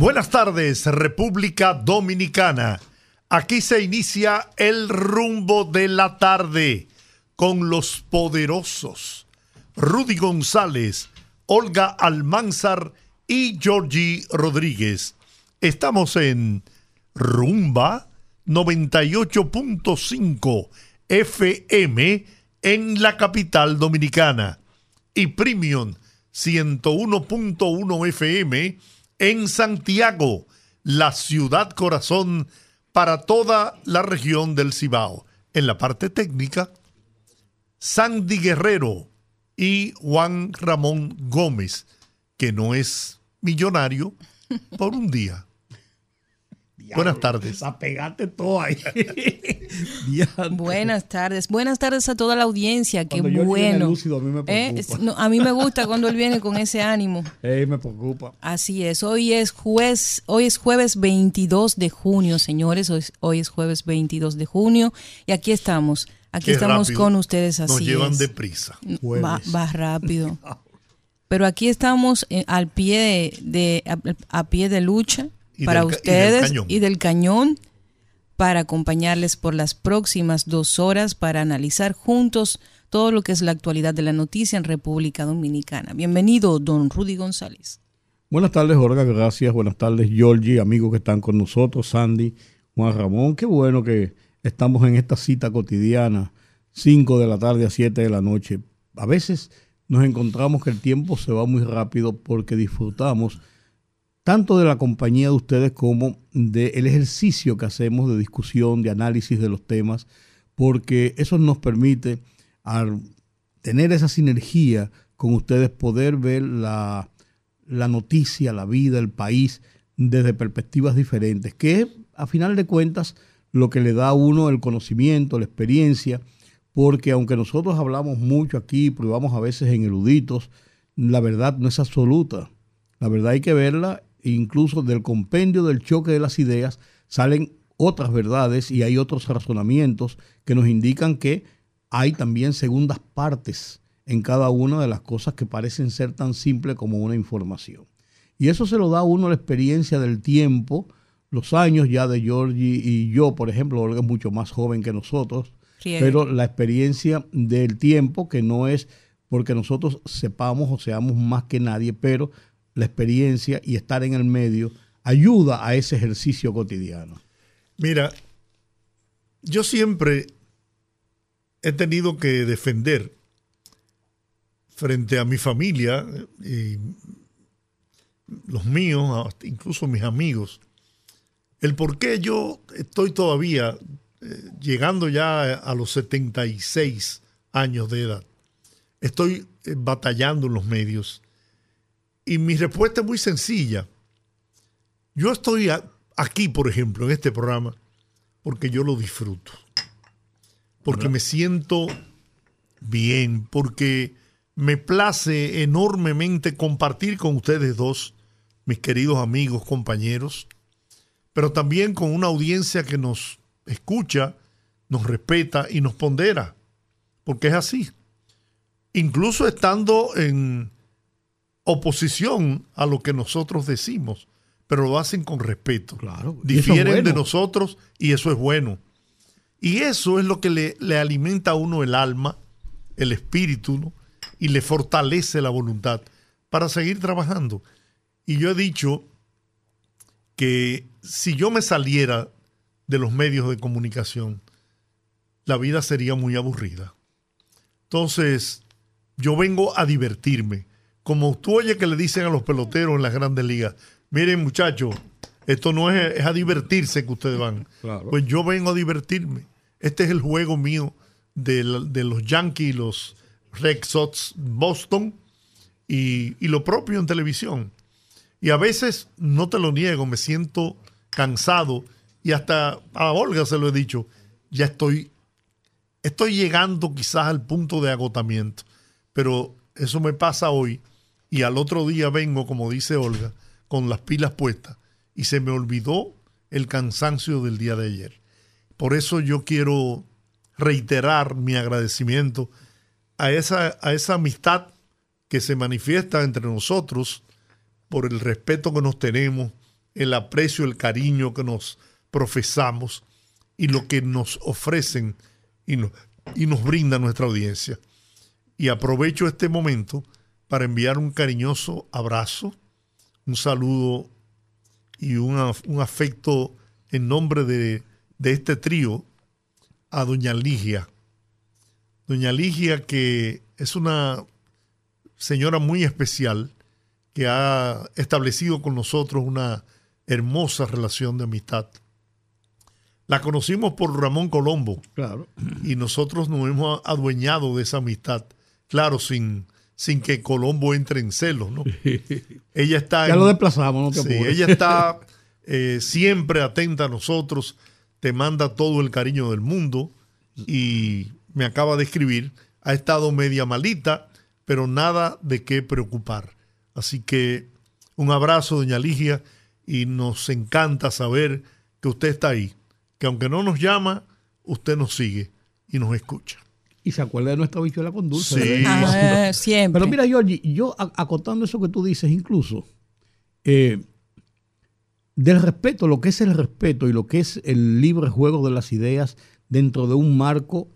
Buenas tardes, República Dominicana. Aquí se inicia el rumbo de la tarde con los poderosos. Rudy González, Olga Almanzar y Georgie Rodríguez. Estamos en Rumba 98.5 FM en la capital dominicana y Premium 101.1 FM en Santiago, la ciudad corazón para toda la región del Cibao. En la parte técnica, Sandy Guerrero y Juan Ramón Gómez, que no es millonario por un día. Buenas tardes. A pegarte todo ahí. Buenas tardes. Buenas tardes a toda la audiencia. Qué bueno. ¿Eh? a, mí me gusta cuando él viene con ese ánimo. me preocupa. Así es. Hoy es jueves, hoy es jueves 22 de junio, señores. Hoy, es jueves 22 de junio y aquí estamos. Aquí estamos con ustedes así. Nos llevan deprisa. Va, va rápido. Pero aquí estamos eh, al pie de, a pie de lucha para ustedes y del, cañón para acompañarles por las próximas dos horas para analizar juntos todo lo que es la actualidad de la noticia en República Dominicana. Bienvenido, don Rudy González. Buenas tardes, Jorge, gracias. Buenas tardes, Georgie, amigos que están con nosotros, Sandy, Juan Ramón. Qué bueno que estamos en esta cita cotidiana, 5 de la tarde a 7 de la noche. A veces nos encontramos que el tiempo se va muy rápido porque disfrutamos tanto de la compañía de ustedes como del ejercicio que hacemos de discusión, de análisis de los temas, porque eso nos permite, al tener esa sinergia con ustedes, poder ver la, la noticia, la vida, el país desde perspectivas diferentes, que es, a final de cuentas, lo que le da a uno el conocimiento, la experiencia, porque aunque nosotros hablamos mucho aquí, probamos a veces en eruditos, la verdad no es absoluta. La verdad hay que verla incluso del compendio del choque de las ideas, salen otras verdades y hay otros razonamientos que nos indican que hay también segundas partes en cada una de las cosas que parecen ser tan simples como una información. Y eso se lo da a uno la experiencia del tiempo, los años ya de Georgie y yo, por ejemplo, Olga es mucho más joven que nosotros, pero la experiencia del tiempo que no es porque nosotros sepamos o seamos más que nadie, pero la experiencia y estar en el medio ayuda a ese ejercicio cotidiano. Mira, yo siempre he tenido que defender frente a mi familia y los míos, incluso mis amigos, el por qué yo estoy todavía eh, llegando ya a los 76 años de edad. Estoy eh, batallando en los medios y mi respuesta es muy sencilla. Yo estoy aquí, por ejemplo, en este programa, porque yo lo disfruto. Porque me siento bien, porque me place enormemente compartir con ustedes dos, mis queridos amigos, compañeros, pero también con una audiencia que nos escucha, nos respeta y nos pondera, porque es así. Incluso estando en oposición a lo que nosotros decimos, pero lo hacen con respeto. Claro, Difieren de nosotros y eso es bueno. Y eso es lo que le, alimenta a uno el alma, el espíritu, y le fortalece la voluntad para seguir trabajando. Y yo he dicho que si yo me saliera de los medios de comunicación, la vida sería muy aburrida. Entonces, yo vengo a divertirme como tú oyes que le dicen a los peloteros en las grandes ligas, miren muchachos, esto no es, es, a divertirse que ustedes van. Pues yo vengo a divertirme. Este es el juego mío de, los Yankees los Red Sox Boston y, y, lo propio en televisión. Y a veces, no te lo niego, me siento cansado y hasta a Olga se lo he dicho, ya estoy, estoy llegando quizás al punto de agotamiento, pero eso me pasa hoy y al otro día vengo, como dice Olga, con las pilas puestas y se me olvidó el cansancio del día de ayer. Por eso yo quiero reiterar mi agradecimiento a esa, a esa amistad que se manifiesta entre nosotros por el respeto que nos tenemos, el aprecio, el cariño que nos profesamos y lo que nos ofrecen y, y nos brinda nuestra audiencia. Y aprovecho este momento para enviar un cariñoso abrazo, un saludo y un afecto en nombre de, de este trío a doña Ligia. Doña Ligia que es una señora muy especial que ha establecido con nosotros una hermosa relación de amistad. La conocimos por Ramón Colombo. Claro. Y nosotros nos hemos adueñado de esa amistad. Claro, sin, sin que Colombo entre en celos, ¿no? ella está. Ya lo desplazamos, no te Sí, ella está eh, siempre atenta a nosotros, te manda todo el cariño del mundo y me acaba de escribir. Ha estado media malita, pero nada de qué preocupar. Así que un abrazo, doña Ligia, y nos encanta saber que usted está ahí, que aunque no nos llama, usted nos sigue y nos escucha. Y se acuerda de nuestra bichuela con dulce. Sí. Ah, siempre. Pero mira, Georgie, yo acotando eso que tú dices, incluso, eh, del respeto, lo que es el respeto y lo que es el libre juego de las ideas dentro de un marco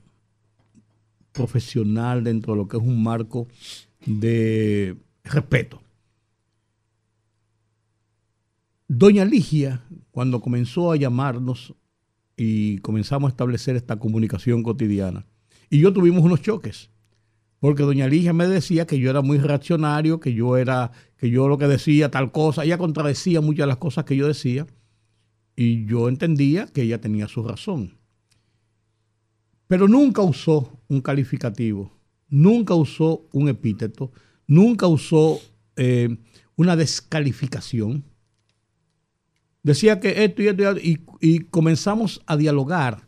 profesional, dentro de lo que es un marco de respeto. Doña Ligia, cuando comenzó a llamarnos y comenzamos a establecer esta comunicación cotidiana, y yo tuvimos unos choques, porque doña Ligia me decía que yo era muy reaccionario, que yo era, que yo lo que decía tal cosa, ella contradecía muchas de las cosas que yo decía, y yo entendía que ella tenía su razón. Pero nunca usó un calificativo, nunca usó un epíteto, nunca usó eh, una descalificación decía que esto y esto y, y, comenzamos a dialogar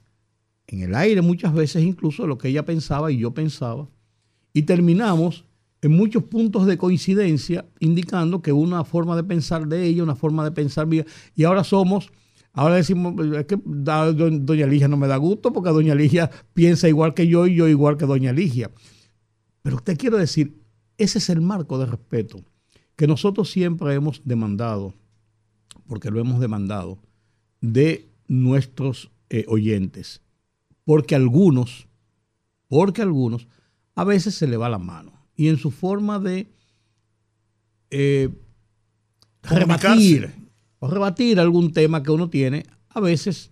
en el aire muchas veces incluso lo que ella pensaba y yo pensaba y terminamos en muchos puntos de coincidencia indicando que una forma de pensar de ella, una forma de pensar mía y ahora somos Ahora decimos, es que doña Ligia no me da gusto porque doña Ligia piensa igual que yo y yo igual que doña Ligia. Pero te quiero decir, ese es el marco de respeto que nosotros siempre hemos demandado porque lo hemos demandado, de nuestros eh, oyentes. Porque algunos, porque algunos, a veces se le va la mano. Y en su forma de eh, rebatir o rebatir algún tema que uno tiene, a veces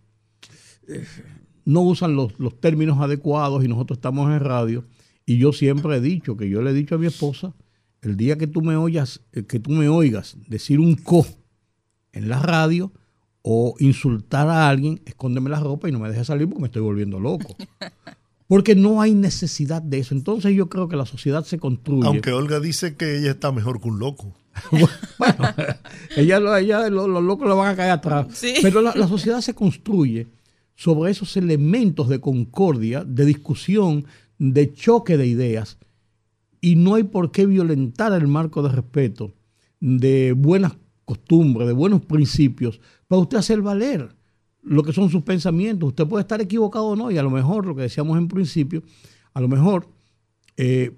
eh, no usan los, los, términos adecuados y nosotros estamos en radio. Y yo siempre he dicho, que yo le he dicho a mi esposa, el día que tú me oyas, que tú me oigas decir un co en la radio o insultar a alguien, escóndeme la ropa y no me dejes salir porque me estoy volviendo loco. Porque no hay necesidad de eso. Entonces yo creo que la sociedad se construye. Aunque Olga dice que ella está mejor que un loco. bueno, ella, ella los, locos le van a caer atrás. Pero la, la sociedad se construye sobre esos elementos de concordia, de discusión, de choque de ideas. Y no hay por qué violentar el marco de respeto, de buenas costumbre, de buenos principios, para usted hacer valer lo que son sus pensamientos. Usted puede estar equivocado o no, y a lo mejor, lo que decíamos en principio, a lo mejor eh,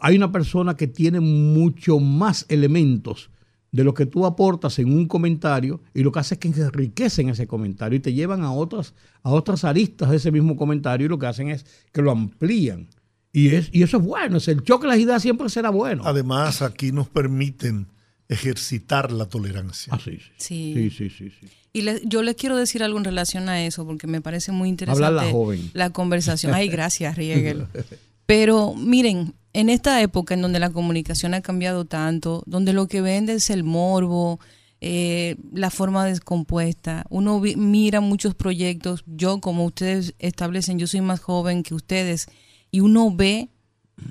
hay una persona que tiene mucho más elementos de lo que tú aportas en un comentario y lo que hace es que enriquecen ese comentario y te llevan a otras, a otras aristas de ese mismo comentario y lo que hacen es que lo amplían. Y, es, y eso es bueno, es el choque de las ideas siempre será bueno. Además, aquí nos permiten ejercitar la tolerancia. Ah, sí, sí. Sí, sí, sí. Y yo les quiero decir algo en relación a eso, porque me parece muy interesante la, joven. la conversación. Ay, gracias, Riegel. Pero miren, en esta época en donde la comunicación ha cambiado tanto, donde lo que vende es el morbo, eh, la forma descompuesta, uno mira muchos proyectos, yo como ustedes establecen, yo soy más joven que ustedes, y uno ve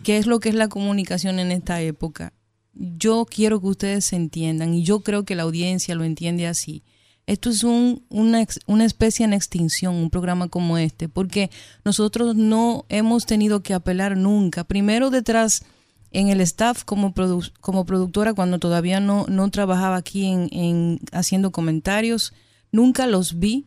qué es lo que es la comunicación en esta época yo quiero que ustedes entiendan y yo creo que la audiencia lo entiende así. esto es un, una, especie en extinción, un programa como este, porque nosotros no hemos tenido que apelar nunca. Primero detrás en el staff como, productora, cuando todavía no, no trabajaba aquí en, en haciendo comentarios, nunca los vi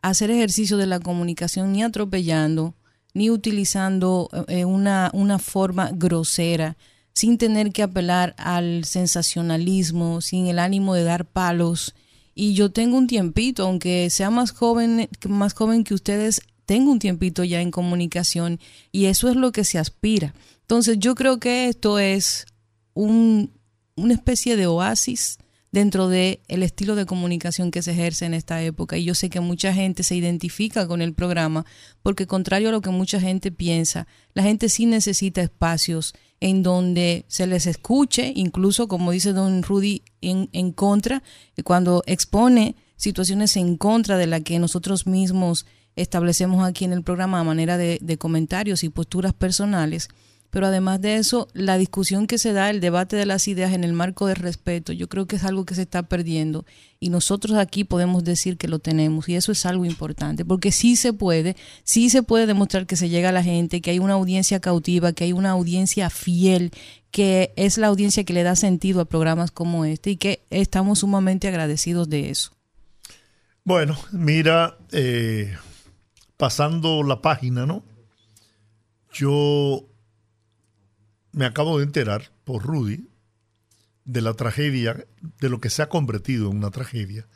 hacer ejercicio de la comunicación ni atropellando, ni utilizando eh, una, una forma grosera, sin tener que apelar al sensacionalismo, sin el ánimo de dar palos. Y yo tengo un tiempito, aunque sea más joven, más joven que ustedes, tengo un tiempito ya en comunicación y eso es lo que se aspira. Entonces yo creo que esto es un, una especie de oasis dentro del el estilo de comunicación que se ejerce en esta época. Y yo sé que mucha gente se identifica con el programa porque contrario a lo que mucha gente piensa, la gente sí necesita espacios en donde se les escuche, incluso como dice don Rudy, en, en contra, cuando expone situaciones en contra de la que nosotros mismos establecemos aquí en el programa a manera de, de comentarios y posturas personales pero además de eso, la discusión que se da, el debate de las ideas en el marco del respeto, yo creo que es algo que se está perdiendo y nosotros aquí podemos decir que lo tenemos y eso es algo importante, porque sí se puede, sí se puede demostrar que se llega a la gente, que hay una audiencia cautiva, que hay una audiencia fiel, que es la audiencia que le da sentido a programas como este y que estamos sumamente agradecidos de eso. Bueno, mira, eh, pasando la página, ¿no? Yo me acabo de enterar por Rudy de la tragedia, de lo que se ha convertido en una tragedia,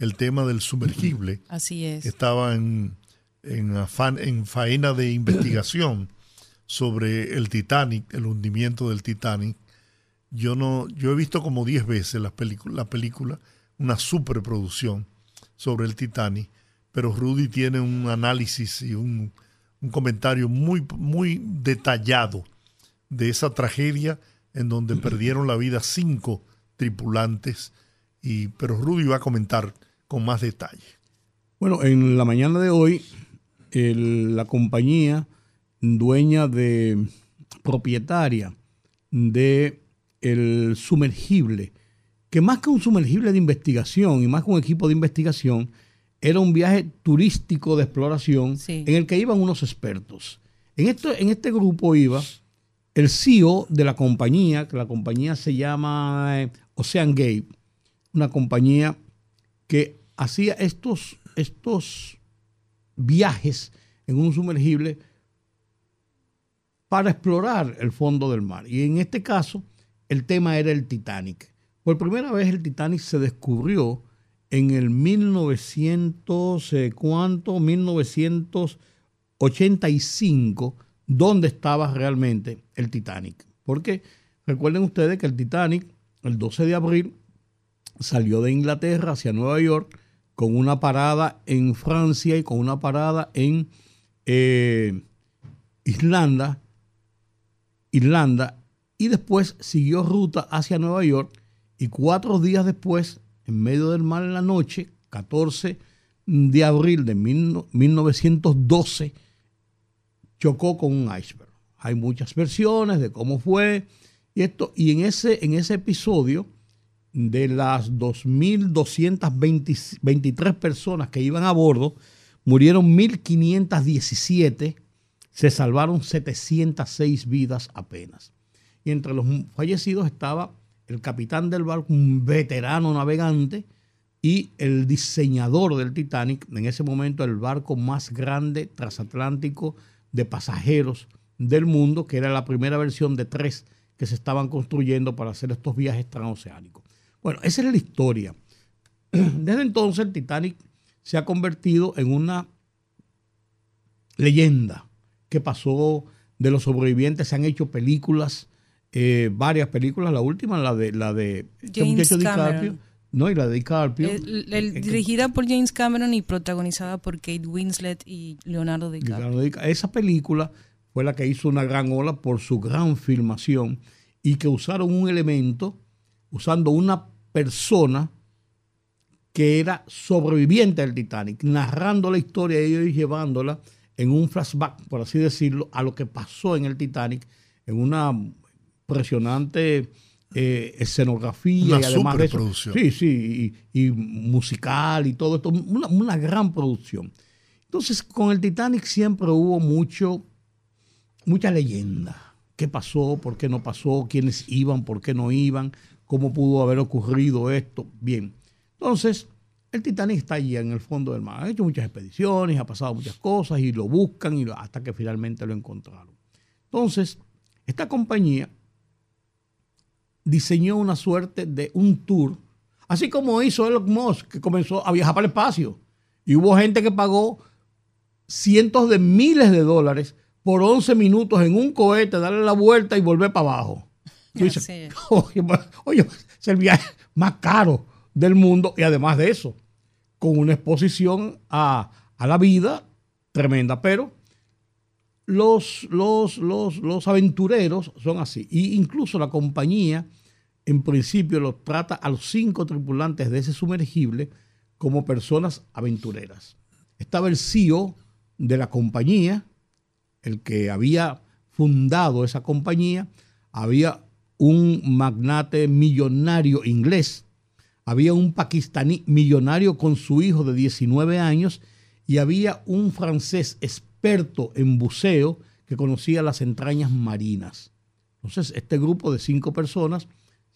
el tema del sumergible. Así es. Estaba en, en, afán, en faena de investigación sobre el Titanic, el hundimiento del Titanic. Yo no, yo he visto como 10 veces la, la película, una superproducción sobre el Titanic, pero Rudy tiene un análisis y un, un comentario muy, muy detallado de esa tragedia en donde perdieron la vida cinco tripulantes, y, pero Rudy va a comentar con más detalle. Bueno, en la mañana de hoy, la compañía dueña de propietaria de el sumergible, que más que un sumergible de investigación y más que un equipo de investigación, era un viaje turístico de exploración en el que iban unos expertos. En, esto, en este grupo iba el CEO de la compañía, que la compañía se llama eh, Ocean Gate, una compañía que hacía estos, estos viajes en un sumergible para explorar el fondo del mar. Y en este caso, el tema era el Titanic. Por primera vez el Titanic se descubrió en el 1900, eh, ¿cuánto? 1985 dónde estaba realmente el Titanic. Porque recuerden ustedes que el Titanic, el 12 de abril, salió de Inglaterra hacia Nueva York con una parada en Francia y con una parada en eh, Irlanda, Irlanda, y después siguió ruta hacia Nueva York y cuatro días después, en medio del mar en la noche, 14 de abril de 1912, chocó con un iceberg. Hay muchas versiones de cómo fue y esto y en ese en ese episodio de las 2.223 personas que iban a bordo, murieron 1.517, se salvaron 706 vidas apenas. Y entre los fallecidos estaba el capitán del barco, un veterano navegante, y el diseñador del Titanic, en ese momento el barco más grande transatlántico de pasajeros del mundo, que era la primera versión de tres que se estaban construyendo para hacer estos viajes transoceánicos. Bueno, esa es la historia. Desde entonces el Titanic se ha convertido en una leyenda que pasó de los sobrevivientes, se han hecho películas, eh, varias películas, la última, la de la de James Cameron. No, y la de DiCaprio. dirigida por James Cameron y protagonizada por Kate Winslet y Leonardo DiCaprio. Esa película fue la que hizo una gran ola por su gran filmación y que usaron un elemento, usando una persona que era sobreviviente del Titanic, narrando la historia de ellos y llevándola en un flashback, por así decirlo, a lo que pasó en el Titanic, en una impresionante eh, escenografía y además de eso, sí, sí, y, musical y todo esto, una, una, gran producción. Entonces, con el Titanic siempre hubo mucho, mucha leyenda. ¿Qué pasó? ¿Por qué no pasó? ¿Quiénes iban? ¿Por qué no iban? ¿Cómo pudo haber ocurrido esto? Bien. Entonces, el Titanic está allí en el fondo del mar. Ha hecho muchas expediciones, ha pasado muchas cosas y lo buscan y hasta que finalmente lo encontraron. Entonces, esta compañía diseñó una suerte de un tour, así como hizo Elon Musk, que comenzó a viajar para el espacio. Y hubo gente que pagó cientos de miles de dólares por 11 minutos en un cohete, darle la vuelta y volver para abajo. oye, oye, es el viaje más caro del mundo y además de eso, con una exposición a, a la vida tremenda, pero los, los, los, aventureros son así. Y incluso la compañía, en principio, los trata a los cinco tripulantes de ese sumergible como personas aventureras. Estaba el CEO de la compañía, el que había fundado esa compañía, había un magnate millonario inglés, había un pakistaní millonario con su hijo de 19 años y había un francés experto en buceo que conocía las entrañas marinas. Entonces, este grupo de cinco personas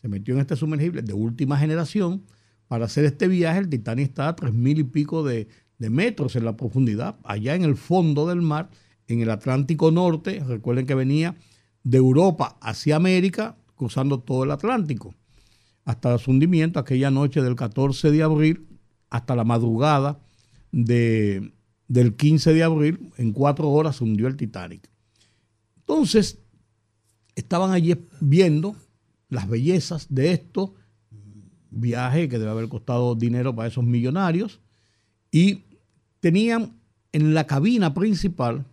se metió en este sumergible de última generación para hacer este viaje. El Titanic está a tres mil y pico de, de metros en la profundidad, allá en el fondo del mar, en el Atlántico Norte. Recuerden que venía de Europa hacia América, cruzando todo el Atlántico, hasta su hundimiento aquella noche del 14 de abril, hasta la madrugada de, del 15 de abril, en cuatro horas se hundió el Titanic. Entonces, estaban allí viendo las bellezas de esto, viaje que debe haber costado dinero para esos millonarios, y tenían en la cabina principal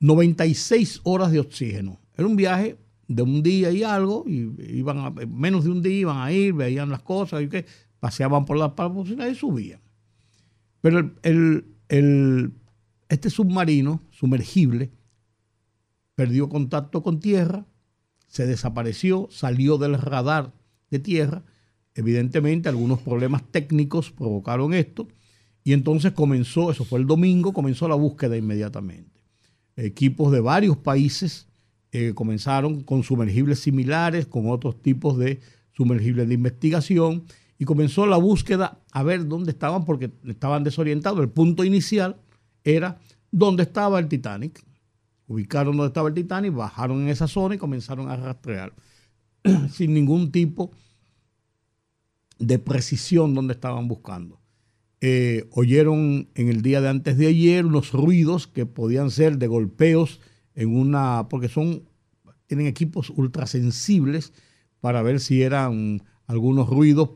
96 horas de oxígeno. Era un viaje de un día y algo, y iban a, menos de un día iban a ir, veían las cosas, y que paseaban por las posibilidades y subían. Pero el, este submarino sumergible perdió contacto con tierra, se desapareció, salió del radar de tierra. Evidentemente algunos problemas técnicos provocaron esto y entonces comenzó, eso fue el domingo, comenzó la búsqueda inmediatamente. Equipos de varios países eh, comenzaron con sumergibles similares, con otros tipos de sumergibles de investigación y comenzó la búsqueda a ver dónde estaban porque estaban desorientados. El punto inicial era dónde estaba el Titanic. Ubicaron dónde estaba el Titanic, bajaron en esa zona y comenzaron a rastrear sin ningún tipo de precisión dónde estaban buscando. Eh, oyeron en el día de antes de ayer unos ruidos que podían ser de golpeos en una, porque son, tienen equipos ultrasensibles para ver si eran algunos ruidos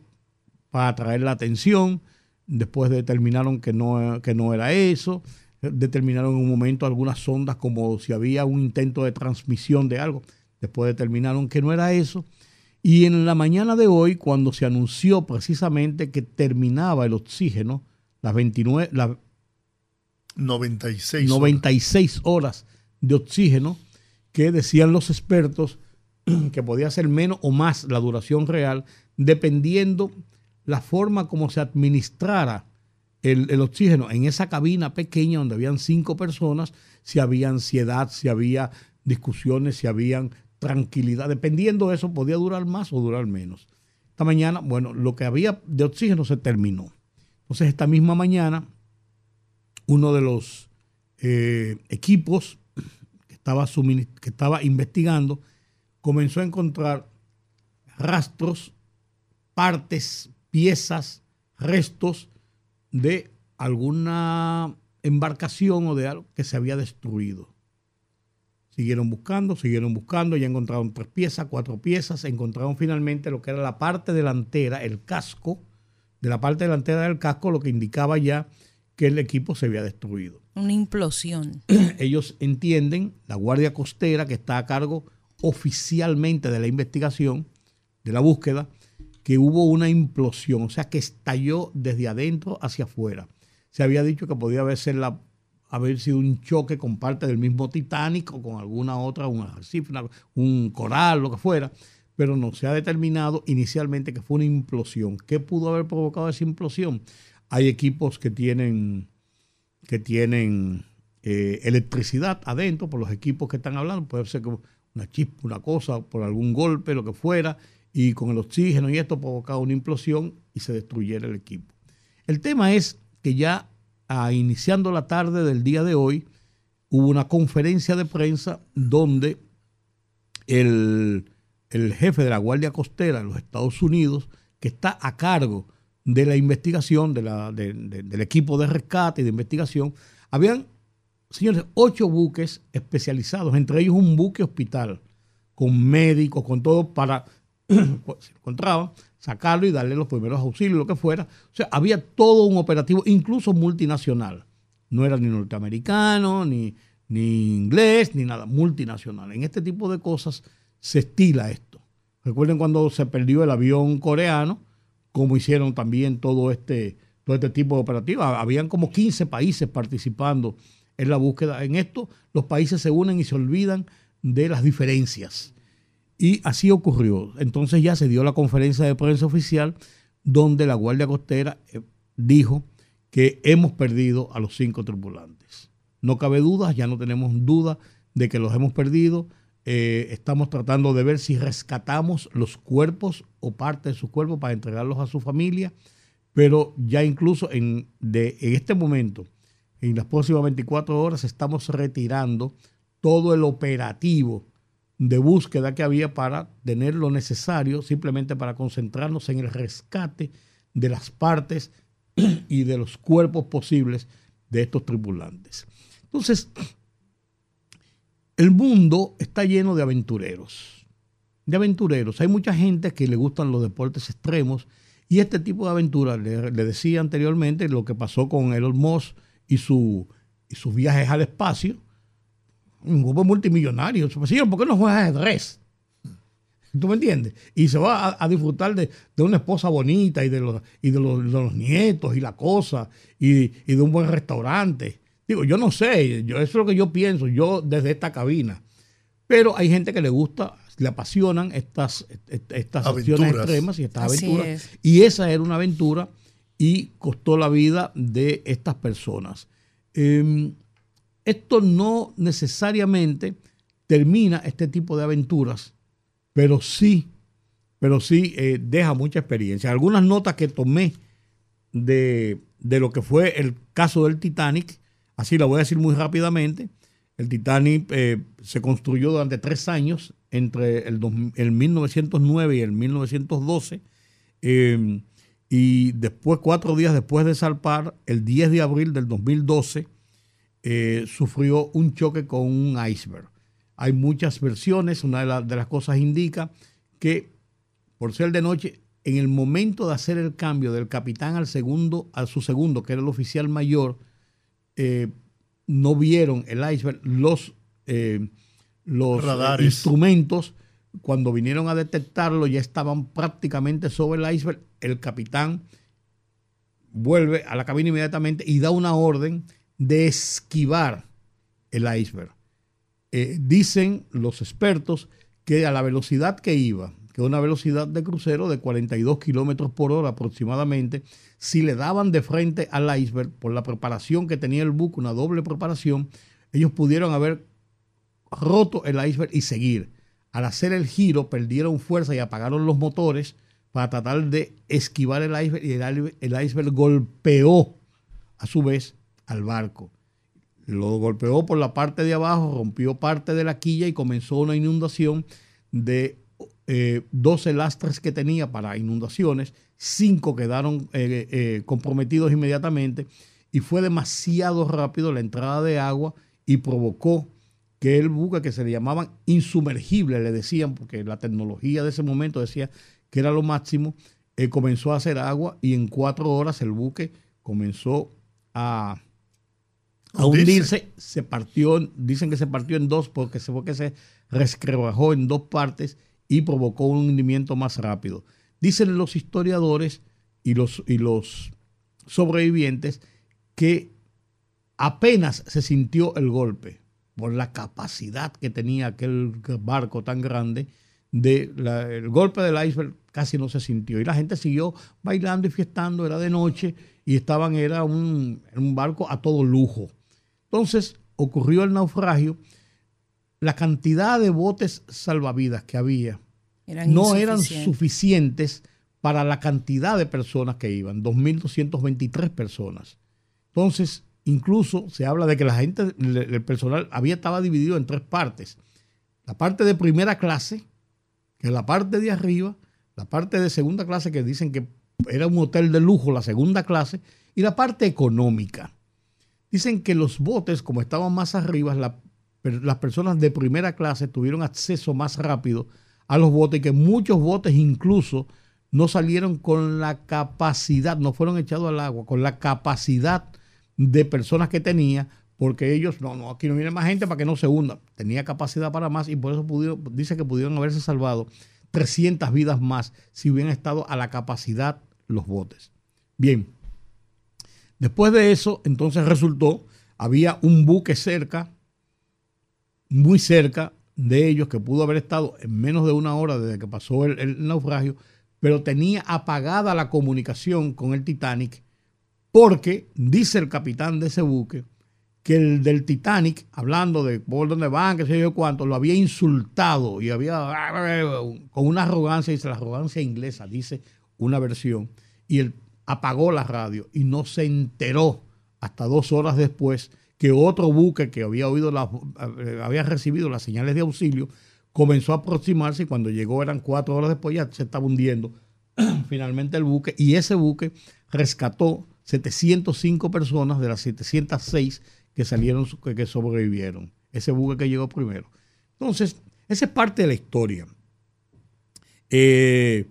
para atraer la atención. Después determinaron que no, que no era eso. Determinaron en un momento algunas sondas como si había un intento de transmisión de algo. Después determinaron que no era eso. Y en la mañana de hoy, cuando se anunció precisamente que terminaba el oxígeno, las 29, las 96, 96 horas de oxígeno, que decían los expertos que podía ser menos o más la duración real, dependiendo la forma como se administrara el, oxígeno en esa cabina pequeña donde habían cinco personas, si había ansiedad, si había discusiones, si había tranquilidad. Dependiendo de eso, podía durar más o durar menos. Esta mañana, bueno, lo que había de oxígeno se terminó. Entonces, esta misma mañana, uno de los eh, equipos que estaba, que estaba investigando comenzó a encontrar rastros, partes, piezas, restos de alguna embarcación o de algo que se había destruido. Siguieron buscando, siguieron buscando, ya encontraron tres piezas, cuatro piezas, encontraron finalmente lo que era la parte delantera, el casco, de la parte delantera del casco, lo que indicaba ya que el equipo se había destruido. Una implosión. Ellos entienden, la Guardia Costera, que está a cargo oficialmente de la investigación, de la búsqueda, que hubo una implosión, o sea, que estalló desde adentro hacia afuera. Se había dicho que podía haber, haber sido un choque con parte del mismo Titanic o con alguna otra, un un coral, lo que fuera, pero no se ha determinado inicialmente que fue una implosión. ¿Qué pudo haber provocado esa implosión? Hay equipos que tienen, que tienen eh, electricidad adentro por los equipos que están hablando, puede ser una chispa, una cosa, por algún golpe, lo que fuera, y con el oxígeno y esto provocaba una implosión y se destruyera el equipo. El tema es que ya iniciando la tarde del día de hoy hubo una conferencia de prensa donde el, jefe de la Guardia Costera de los Estados Unidos, que está a cargo de la investigación, del equipo de rescate y de investigación, habían, señores, ocho buques especializados, entre ellos un buque hospital, con médicos, con todo, para se encontraba, sacarlo y darle los primeros auxilios, lo que fuera. O sea, había todo un operativo, incluso multinacional. No era ni norteamericano, ni, ni inglés, ni nada, multinacional. En este tipo de cosas se estila esto. Recuerden cuando se perdió el avión coreano, como hicieron también todo este, todo este tipo de operativos. Habían como 15 países participando en la búsqueda. En esto los países se unen y se olvidan de las diferencias. Y así ocurrió. Entonces ya se dio la conferencia de prensa oficial donde la Guardia Costera eh, dijo que hemos perdido a los cinco tripulantes. No cabe duda, ya no tenemos duda de que los hemos perdido. Eh, estamos tratando de ver si rescatamos los cuerpos o parte de sus cuerpos para entregarlos a su familia, pero ya incluso en, de, en este momento, en las próximas 24 horas, estamos retirando todo el operativo de búsqueda que había para tener lo necesario simplemente para concentrarnos en el rescate de las partes y de los cuerpos posibles de estos tripulantes. Entonces, el mundo está lleno de aventureros. De aventureros. Hay mucha gente que le gustan los deportes extremos y este tipo de aventuras, le, decía anteriormente lo que pasó con Elon Musk y, su, y sus viajes al espacio, un grupo multimillonario. Señor, ¿por qué no juega ajedrez? ¿Tú me entiendes? Y se va a, disfrutar de, una esposa bonita y de los, y de los, nietos y la cosa y, de un buen restaurante. Digo, yo no sé, yo, eso es lo que yo pienso, yo desde esta cabina. Pero hay gente que le gusta, le apasionan estas, estas acciones extremas y estas aventuras. Y esa era una aventura y costó la vida de estas personas. Em, esto no necesariamente termina este tipo de aventuras, pero sí, pero sí eh, deja mucha experiencia. Algunas notas que tomé de, lo que fue el caso del Titanic, así la voy a decir muy rápidamente. El Titanic eh, se construyó durante tres años, entre el, el 1909 y el 1912. Eh, y después, cuatro días después de salpar, el 10 de abril del 2012, eh, sufrió un choque con un iceberg. Hay muchas versiones, una de, las cosas indica que por ser de noche, en el momento de hacer el cambio del capitán al segundo, a su segundo, que era el oficial mayor, eh, no vieron el iceberg, los, eh, los instrumentos, cuando vinieron a detectarlo, ya estaban prácticamente sobre el iceberg. El capitán vuelve a la cabina inmediatamente y da una orden de esquivar el iceberg. Eh, dicen los expertos que a la velocidad que iba, que una velocidad de crucero de 42 kilómetros por hora aproximadamente, si le daban de frente al iceberg por la preparación que tenía el buque, una doble preparación, ellos pudieron haber roto el iceberg y seguir. Al hacer el giro, perdieron fuerza y apagaron los motores para tratar de esquivar el iceberg y el iceberg golpeó a su vez al barco. Lo golpeó por la parte de abajo, rompió parte de la quilla y comenzó una inundación de 12 eh, lastres que tenía para inundaciones, 5 quedaron eh, eh, comprometidos inmediatamente y fue demasiado rápido la entrada de agua y provocó que el buque que se le llamaban insumergible, le decían, porque la tecnología de ese momento decía que era lo máximo, comenzó a hacer agua y en cuatro horas el buque comenzó a, a hundirse, se partió, dicen que se partió en dos porque se fue que se resquebrajó en dos partes y provocó un hundimiento más rápido. Dicen los historiadores y los, y los sobrevivientes que apenas se sintió el golpe por la capacidad que tenía aquel barco tan grande del golpe del iceberg casi no se sintió. Y la gente siguió bailando y fiestando, era de noche y estaban, era un, un barco a todo lujo. Entonces ocurrió el naufragio, la cantidad de botes salvavidas que había no eran suficientes para la cantidad de personas que iban, 2.223 personas. Entonces, incluso se habla de que la gente, el personal había estaba dividido en tres partes. La parte de primera clase, que es la parte de arriba, la parte de segunda clase que dicen que era un hotel de lujo, la segunda clase, y la parte económica. Dicen que los botes, como estaban más arriba, las personas de primera clase tuvieron acceso más rápido a los botes que muchos botes incluso no salieron con la capacidad, no fueron echados al agua, con la capacidad de personas que tenía, porque ellos, no, no, aquí no viene más gente para que no se hunda. Tenía capacidad para más y por eso pudieron, dice que pudieron haberse salvado 300 vidas más si hubieran estado a la capacidad los botes. Bien, después de eso, entonces resultó, había un buque cerca, muy cerca de ellos, que pudo haber estado en menos de una hora desde que pasó el naufragio, pero tenía apagada la comunicación con el Titanic porque dice el capitán de ese buque que el del Titanic, hablando de por dónde van, que sé yo cuánto, lo había insultado y había con una arrogancia, dice la arrogancia inglesa, dice una versión, y él apagó la radio y no se enteró hasta dos horas después que otro buque que había oído la, eh, había recibido las señales de auxilio comenzó a aproximarse y cuando llegó eran cuatro horas después ya se estaba hundiendo finalmente el buque y ese buque rescató 705 personas de las 706 que salieron, que sobrevivieron. Ese buque que llegó primero. Entonces, esa es parte de la historia. Eh,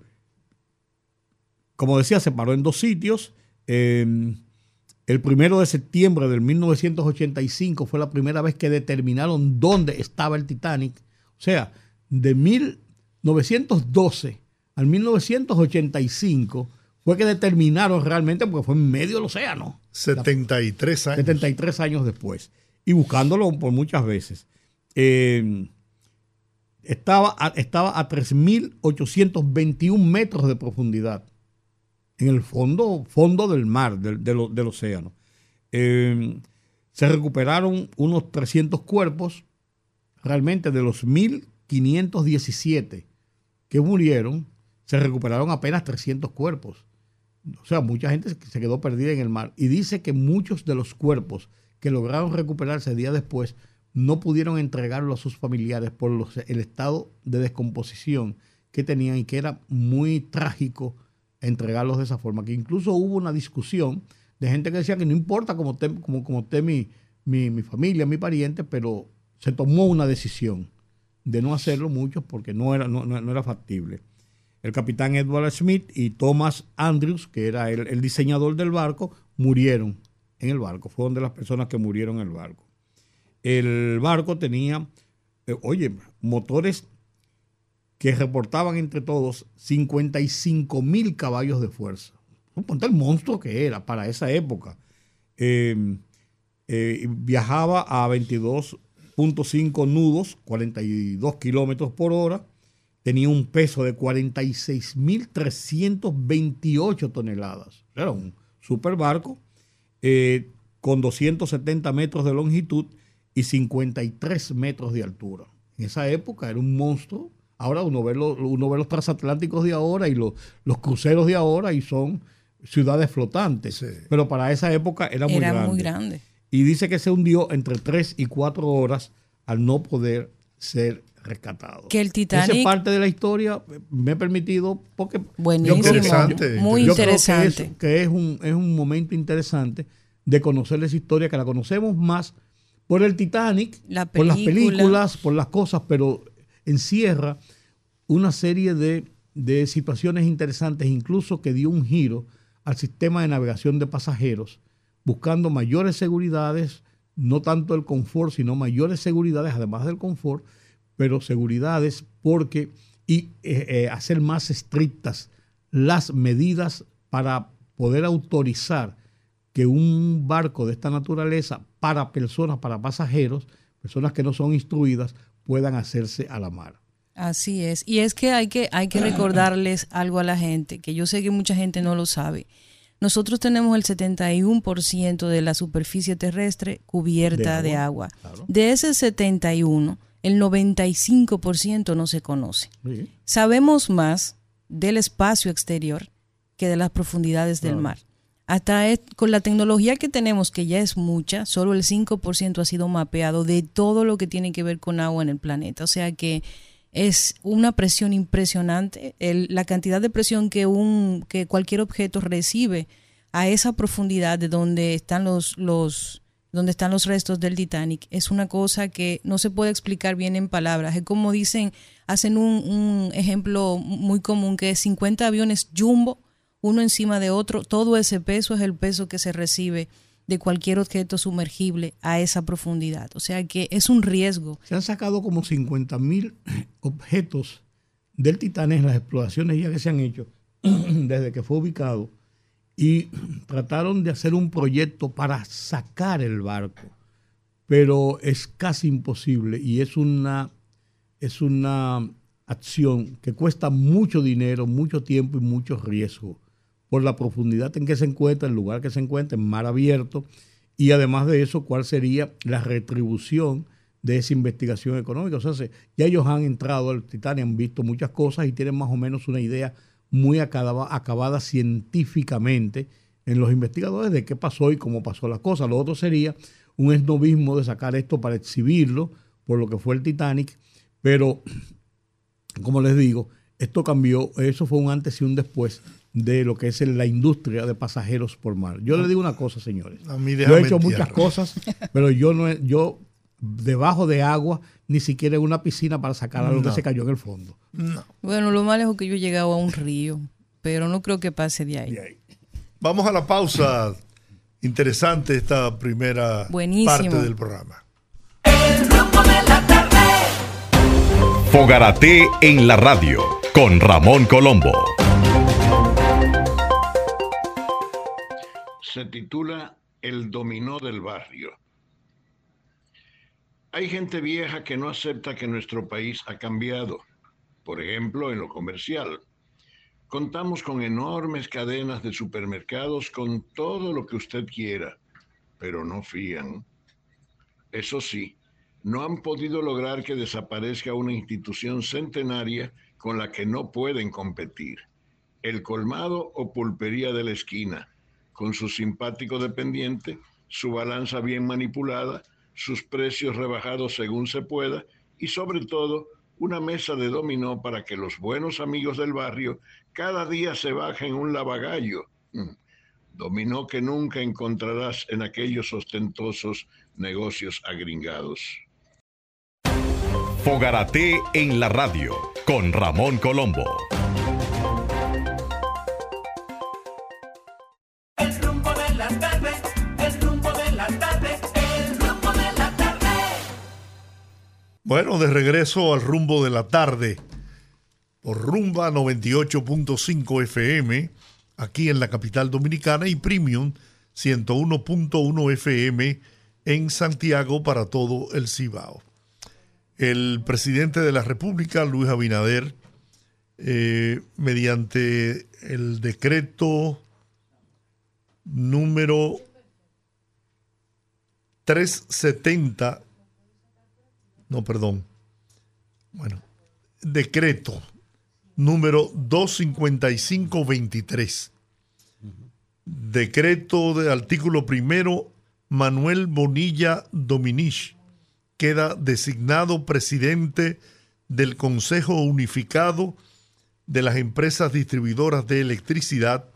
como decía, se paró en dos sitios. Em, el primero de septiembre del 1985 fue la primera vez que determinaron dónde estaba el Titanic o sea, de 1912 al 1985 fue que determinaron realmente, porque fue en medio del océano. 73 años. 73 años después. Y buscándolo por muchas veces. Eh, estaba, a, estaba a 3.821 metros de profundidad en el fondo, fondo del mar, del, océano. Eh, se recuperaron unos 300 cuerpos realmente de los 1.517 que murieron, se recuperaron apenas 300 cuerpos. O sea, mucha gente se quedó perdida en el mar. Y dice que muchos de los cuerpos que lograron recuperarse días después no pudieron entregarlo a sus familiares por el estado de descomposición que tenían y que era muy trágico entregarlos de esa forma. Que incluso hubo una discusión de gente que decía que no importa cómo esté, como, como mi, mi, mi familia, mi pariente, pero se tomó una decisión de no hacerlo mucho porque no era, no, era factible. El capitán Edward Smith y Thomas Andrews, que era el, diseñador del barco, murieron en el barco. Fueron de las personas que murieron en el barco. El barco tenía, eh, oye, motores que reportaban entre todos 55 mil caballos de fuerza. Ponte el monstruo que era para esa época. Eh, eh, viajaba a 22 cinco nudos, 42 kilómetros por hora. Tenía un peso de 46.328 toneladas. Era un super barco eh, con 270 metros de longitud y 53 metros de altura. En esa época era un monstruo. Ahora uno ve, uno ve los transatlánticos de ahora y los, los cruceros de ahora y son ciudades flotantes. Pero para esa época era muy era Muy grande y dice que se hundió entre 3 y 4 horas al no poder ser rescatado. Que el Titanic. Esa parte de la historia me ha permitido, porque. Buenísimo. Interesante. muy interesante. que, es, un, es un momento interesante de conocer esa historia, que la conocemos más por el Titanic, por las películas, por las cosas, pero encierra una serie de, de situaciones interesantes, incluso que dio un giro al sistema de navegación de pasajeros buscando mayores seguridades, no tanto el confort, sino mayores seguridades, además del confort, pero seguridades porque y eh, eh, hacer más estrictas las medidas para poder autorizar que un barco de esta naturaleza para personas, para pasajeros, personas que no son instruidas, puedan hacerse a la mar. Así es. Y es que hay que, hay que recordarles algo a la gente, que yo sé que mucha gente no lo sabe. Nosotros tenemos el 71% de la superficie terrestre cubierta de agua. De, ese 71, el 95% no se conoce. Sabemos más del espacio exterior que de las profundidades del mar. Hasta con la tecnología que tenemos, que ya es mucha, solo el 5% ha sido mapeado de todo lo que tiene que ver con agua en el planeta. O sea que es una presión impresionante. la cantidad de presión que, un, que cualquier objeto recibe a esa profundidad de donde están los, los, donde están los restos del Titanic es una cosa que no se puede explicar bien en palabras. Es como dicen, hacen un, un ejemplo muy común que 50 aviones jumbo, uno encima de otro, todo ese peso es el peso que se recibe de cualquier objeto sumergible a esa profundidad. O sea que es un riesgo. Se han sacado como 50 mil objetos del Titanic en las exploraciones ya que se han hecho desde que fue ubicado y trataron de hacer un proyecto para sacar el barco, pero es casi imposible y es una, es una acción que cuesta mucho dinero, mucho tiempo y mucho riesgo por la profundidad en que se encuentra, el lugar que se encuentra, en mar abierto, y además de eso, cuál sería la retribución de esa investigación económica. O sea, ya ellos han entrado al Titanic, han visto muchas cosas y tienen más o menos una idea muy acabada, científicamente en los investigadores de qué pasó y cómo pasó la cosa. Lo otro sería un esnovismo de sacar esto para exhibirlo por lo que fue el Titanic, pero como les digo, esto cambió, eso fue un antes y un después de lo que es la industria de pasajeros por mar. Yo le digo una cosa, señores. yo he hecho muchas cosas, pero yo no he, yo debajo de agua ni siquiera en una piscina para sacar algo que se cayó en el fondo. Bueno, lo más lejos que yo he llegado a un río, pero no creo que pase de ahí. Vamos a la pausa. Interesante esta primera parte del programa. El rumbo de la tarde. Fogarate en la radio con Ramón Colombo. Se titula El dominó del barrio. Hay gente vieja que no acepta que nuestro país ha cambiado, por ejemplo, en lo comercial. Contamos con enormes cadenas de supermercados con todo lo que usted quiera, pero no fían. Eso sí, no han podido lograr que desaparezca una institución centenaria con la que no pueden competir, el colmado o pulpería de la esquina, con su simpático dependiente, su balanza bien manipulada, sus precios rebajados según se pueda y sobre todo una mesa de dominó para que los buenos amigos del barrio cada día se bajen un lavagallo. Mm. Dominó que nunca encontrarás en aquellos ostentosos negocios agringados. Fogarate en la radio con Ramón Colombo. Bueno, de regreso al rumbo de la tarde por rumba 98.5 FM aquí en la capital dominicana y Premium 101.1 FM en Santiago para todo el Cibao. El presidente de la República, Luis Abinader, eh, mediante el decreto número 370 no, perdón, bueno, decreto número 255-23. Decreto de artículo primero, Manuel Bonilla Dominich queda designado presidente del Consejo Unificado de las Empresas Distribuidoras de Electricidad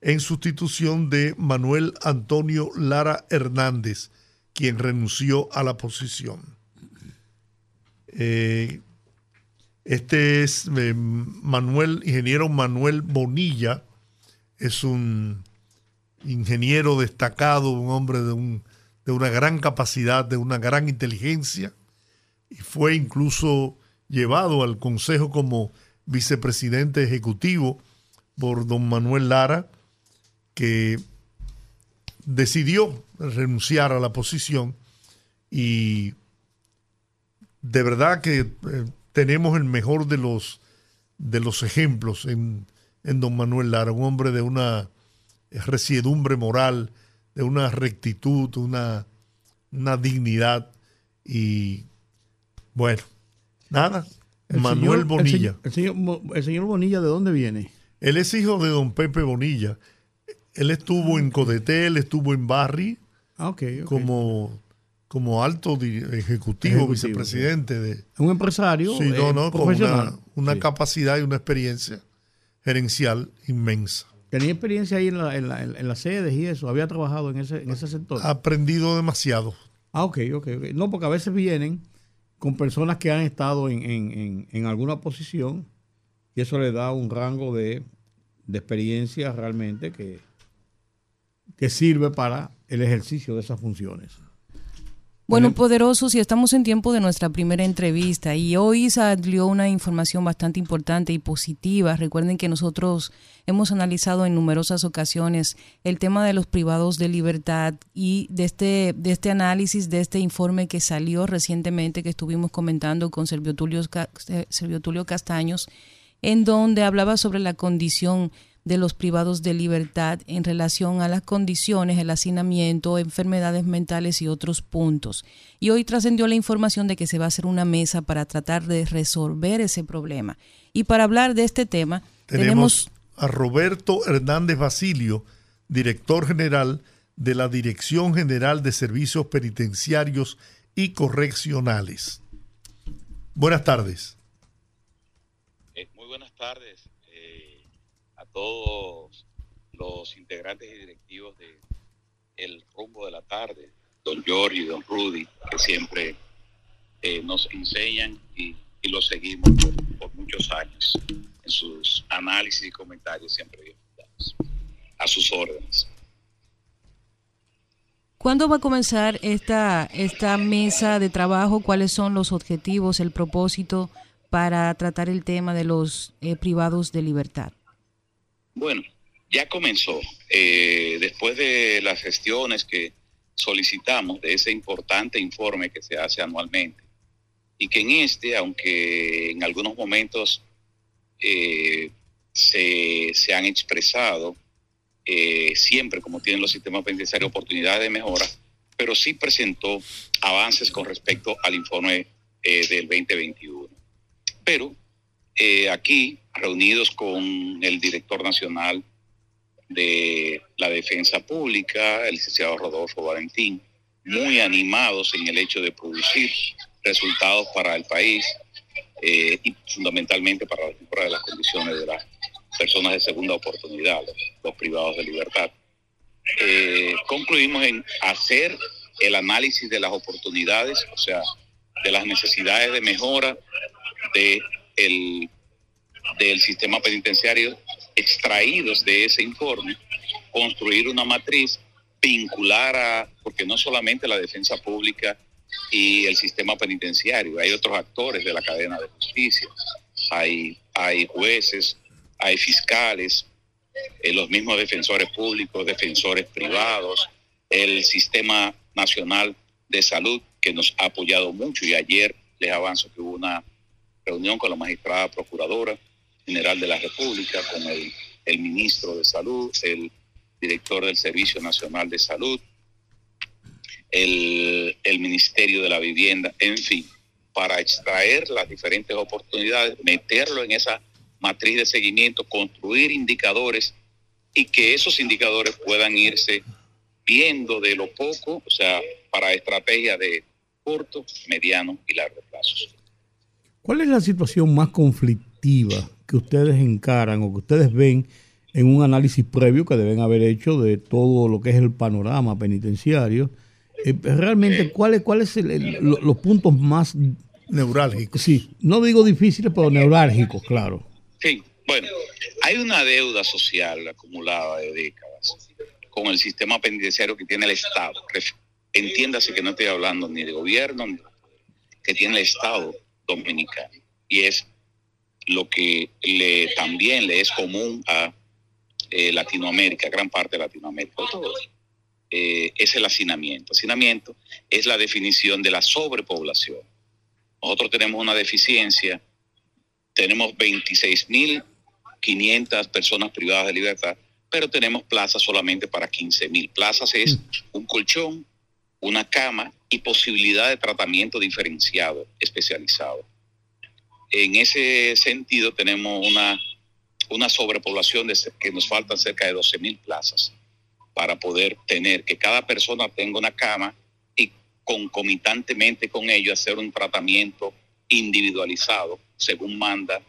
en sustitución de Manuel Antonio Lara Hernández, quien renunció a la posición. Eh, este es eh, Manuel, ingeniero Manuel Bonilla, es un ingeniero destacado, un hombre de, de una gran capacidad, de una gran inteligencia, y fue incluso llevado al Consejo como vicepresidente ejecutivo por don Manuel Lara, que decidió renunciar a la posición y de verdad que eh, tenemos el mejor de los, de los ejemplos en, en don Manuel Lara, un hombre de una resiedumbre moral, de una rectitud, una, una dignidad y bueno, nada. Manuel Bonilla. El señor, el señor, Bonilla, ¿de dónde viene? Él es hijo de don Pepe Bonilla. Él estuvo en Codetel, estuvo en Barry ah, como como alto ejecutivo, vicepresidente de un empresario sí, no, no, con una, capacidad y una experiencia gerencial inmensa. Tenía experiencia ahí en, la, en, la, en, las sedes y eso, había trabajado en ese, en ese sector. Ha aprendido demasiado. Ah, ok, ok, No, porque a veces vienen con personas que han estado en, en, en alguna posición y eso le da un rango de, de experiencia realmente que, que sirve para el ejercicio de esas funciones. Bueno, poderosos, y estamos en tiempo de nuestra primera entrevista y hoy salió una información bastante importante y positiva. Recuerden que nosotros hemos analizado en numerosas ocasiones el tema de los privados de libertad y de este, de este análisis, de este informe que salió recientemente que estuvimos comentando con Servio Tulio, eh, Servio Tulio Castaños, en donde hablaba sobre la condición de los privados de libertad en relación a las condiciones, el hacinamiento, enfermedades mentales y otros puntos. Y hoy trascendió la información de que se va a hacer una mesa para tratar de resolver ese problema. Y para hablar de este tema, tenemos, a Roberto Hernández Basilio, director general de la Dirección General de Servicios Penitenciarios y Correccionales. Buenas tardes. Eh, muy buenas tardes todos los integrantes y directivos de El Rumbo de la Tarde, don Giorgio y don Rudy, que siempre eh, nos enseñan y, lo seguimos por, muchos años en sus análisis y comentarios siempre a sus órdenes. ¿Cuándo va a comenzar esta, esta mesa de trabajo? ¿Cuáles son los objetivos, el propósito para tratar el tema de los eh, privados de libertad? Bueno, ya comenzó. Eh, después de las gestiones que solicitamos de ese importante informe que se hace anualmente y que en este, aunque en algunos momentos eh, se, han expresado eh, siempre, como tienen los sistemas penitenciarios, oportunidades de mejora, pero sí presentó avances con respecto al informe del 2021. Pero aquí reunidos con el director nacional de la Defensa Pública, el licenciado Rodolfo Valentín, muy animados en el hecho de producir resultados para el país eh, y fundamentalmente para la mejora de las condiciones de las personas de segunda oportunidad, los, privados de libertad. Eh, concluimos en hacer el análisis de las oportunidades, o sea, de las necesidades de mejora de el del sistema penitenciario extraídos de ese informe, construir una matriz, vincular a, porque no solamente la defensa pública y el sistema penitenciario, hay otros actores de la cadena de justicia, hay, hay jueces, hay fiscales, eh, los mismos defensores públicos, defensores privados, el sistema nacional de salud que nos ha apoyado mucho y ayer les avanzo que hubo una reunión con la magistrada procuradora General de la República, con el, ministro de Salud, el director del Servicio Nacional de Salud, el, el Ministerio de la Vivienda, en fin, para extraer las diferentes oportunidades, meterlo en esa matriz de seguimiento, construir indicadores y que esos indicadores puedan irse viendo de lo poco, o sea, para estrategias de corto, mediano y largo plazo. ¿Cuál es la situación más conflictiva que ustedes encaran o que ustedes ven en un análisis previo que deben haber hecho de todo lo que es el panorama penitenciario. Eh, realmente, ¿cuáles cuál son los puntos más neurálgicos? Sí, no digo difíciles, pero neurálgicos, claro. Sí, bueno, hay una deuda social acumulada de décadas con el sistema penitenciario que tiene el Estado. Entiéndase que no estoy hablando ni de gobierno, que tiene el Estado dominicano. Y es lo que le, también le es común a eh, Latinoamérica, gran parte de Latinoamérica, eh, es el hacinamiento. Hacinamiento es la definición de la sobrepoblación. Nosotros tenemos una deficiencia tenemos 26.500 personas privadas de libertad, pero tenemos plazas solamente para 15.000. Plazas es un colchón, una cama y posibilidad de tratamiento diferenciado, especializado. En ese sentido tenemos una, una sobrepoblación de que nos faltan cerca de 12.000 plazas para poder tener que cada persona tenga una cama y concomitantemente con ello hacer un tratamiento individualizado según manda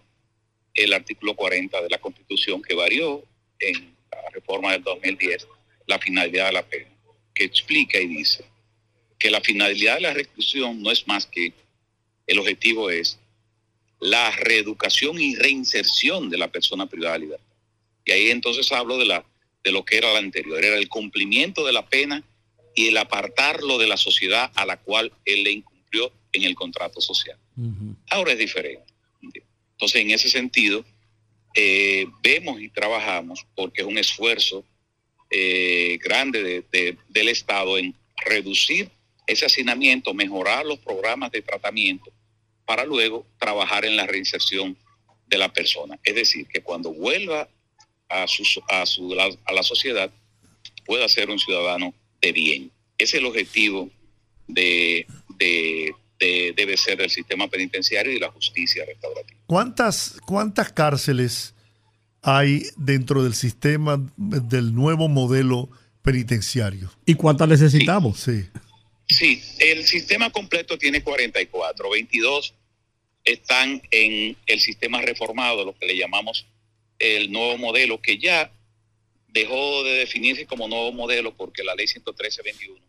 el artículo 40 de la Constitución que varió en la reforma del 2010 la finalidad de la pena, que explica y dice que la finalidad de la reclusión no es más que el objetivo es la reeducación y reinserción de la persona privada de libertad. Y ahí entonces hablo de, la, de lo que era la anterior, era el cumplimiento de la pena y el apartarlo de la sociedad a la cual él le incumplió en el contrato social. Ahora es diferente. Entonces, en ese sentido, eh, vemos y trabajamos porque es un esfuerzo eh, grande del Estado en reducir ese hacinamiento, mejorar los programas de tratamiento para luego trabajar en la reinserción de la persona. Es decir, que cuando vuelva a, su, a, su, a la sociedad pueda ser un ciudadano de bien. Ese es el objetivo de, de, debe ser el sistema penitenciario y la justicia restaurativa. ¿Cuántas, cuántas cárceles hay dentro del sistema del nuevo modelo penitenciario? ¿Y cuántas necesitamos? Sí. Sí, el sistema completo tiene 44, 22 están en el sistema reformado, lo que le llamamos el nuevo modelo, que ya dejó de definirse como nuevo modelo porque la ley 113-21,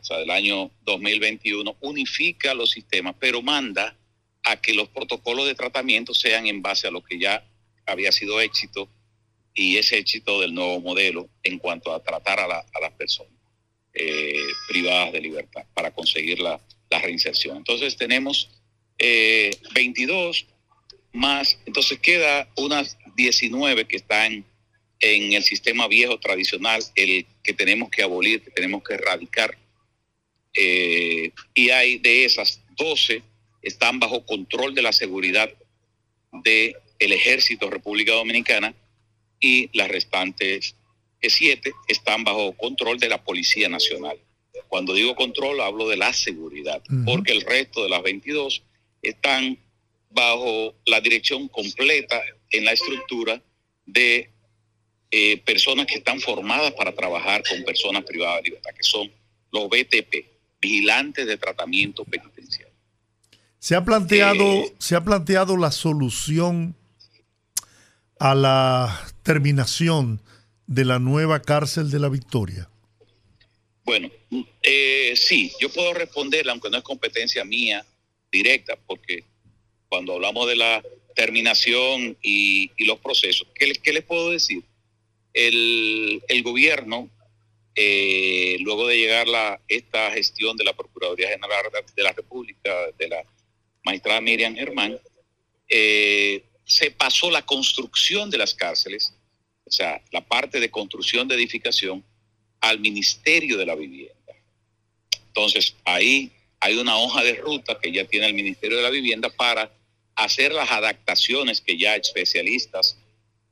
o sea, del año 2021, unifica los sistemas, pero manda a que los protocolos de tratamiento sean en base a lo que ya había sido éxito y ese éxito del nuevo modelo en cuanto a tratar a, las personas eh, privadas de libertad para conseguir la, reinserción. Entonces tenemos 22 eh, más, entonces queda unas 19 que están en el sistema viejo tradicional, el que tenemos que abolir, que tenemos que erradicar. Eh, y hay de esas 12 están bajo control de la seguridad del el ejército República Dominicana y las restantes siete están bajo control de la Policía Nacional. Cuando digo control hablo de la seguridad, porque el resto de las 22 están bajo la dirección completa en la estructura de eh, personas que están formadas para trabajar con personas privadas de libertad, que son los BTP, vigilantes de tratamiento penitenciario. Se ha planteado, eh, se ha planteado la solución a la terminación de la nueva cárcel de la Victoria. Bueno, eh, sí, yo puedo responder, aunque no es competencia mía directa, porque cuando hablamos de la terminación y, los procesos, ¿qué, les puedo decir? El, gobierno, eh, luego de llegar la, esta gestión de la Procuraduría General de la República, de la magistrada Miriam Germán, eh, se pasó la construcción de las cárceles, o sea, la parte de construcción de edificación, al Ministerio de la Vivienda. Entonces, ahí hay una hoja de ruta que ya tiene el Ministerio de la Vivienda para hacer las adaptaciones que ya especialistas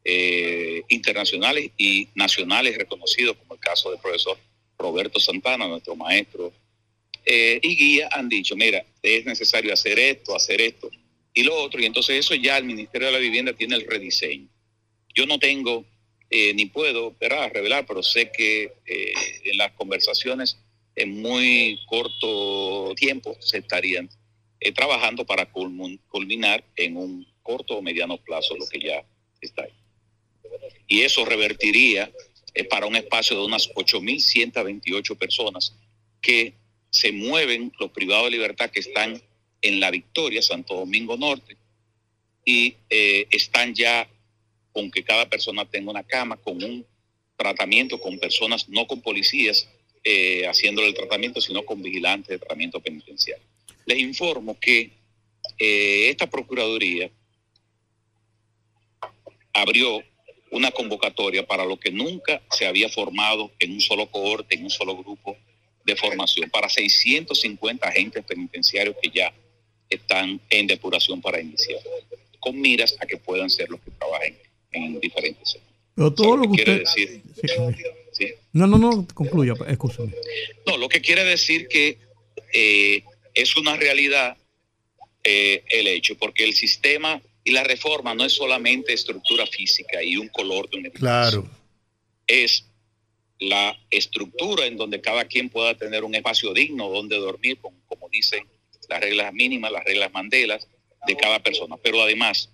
eh, internacionales y nacionales reconocidos, como el caso del profesor Roberto Santana, nuestro maestro eh, y guía, han dicho, mira, es necesario hacer esto, hacer esto y lo otro, y entonces eso ya el Ministerio de la Vivienda tiene el rediseño. Yo no tengo eh, ni puedo revelar, pero sé que en las conversaciones en muy corto tiempo se estarían eh, trabajando para culminar en un corto o mediano plazo lo que ya está ahí. Y eso revertiría eh, para un espacio de unas 8.128 personas que se mueven los privados de libertad que están en La Victoria, Santo Domingo Norte, y eh, están ya con que cada persona tenga una cama, con un tratamiento con personas, no con policías, eh, haciéndole el tratamiento, sino con vigilantes de tratamiento penitenciario. Les informo que eh, esta Procuraduría abrió una convocatoria para lo que nunca se había formado en un solo cohorte, en un solo grupo de formación, para 650 agentes penitenciarios que ya están en depuración para iniciar. con miras a que puedan ser los que trabajen en diferentes sectores. Pero todo lo que, usted... decir, No, no, no, concluya, escúchame. No, lo que quiere decir que eh, es una realidad eh, el hecho, porque el sistema y la reforma no es solamente estructura física y un color de un edificio. Claro. Es la estructura en donde cada quien pueda tener un espacio digno donde dormir, como, como dicen las reglas mínimas, las reglas Mandelas de cada persona. Pero además,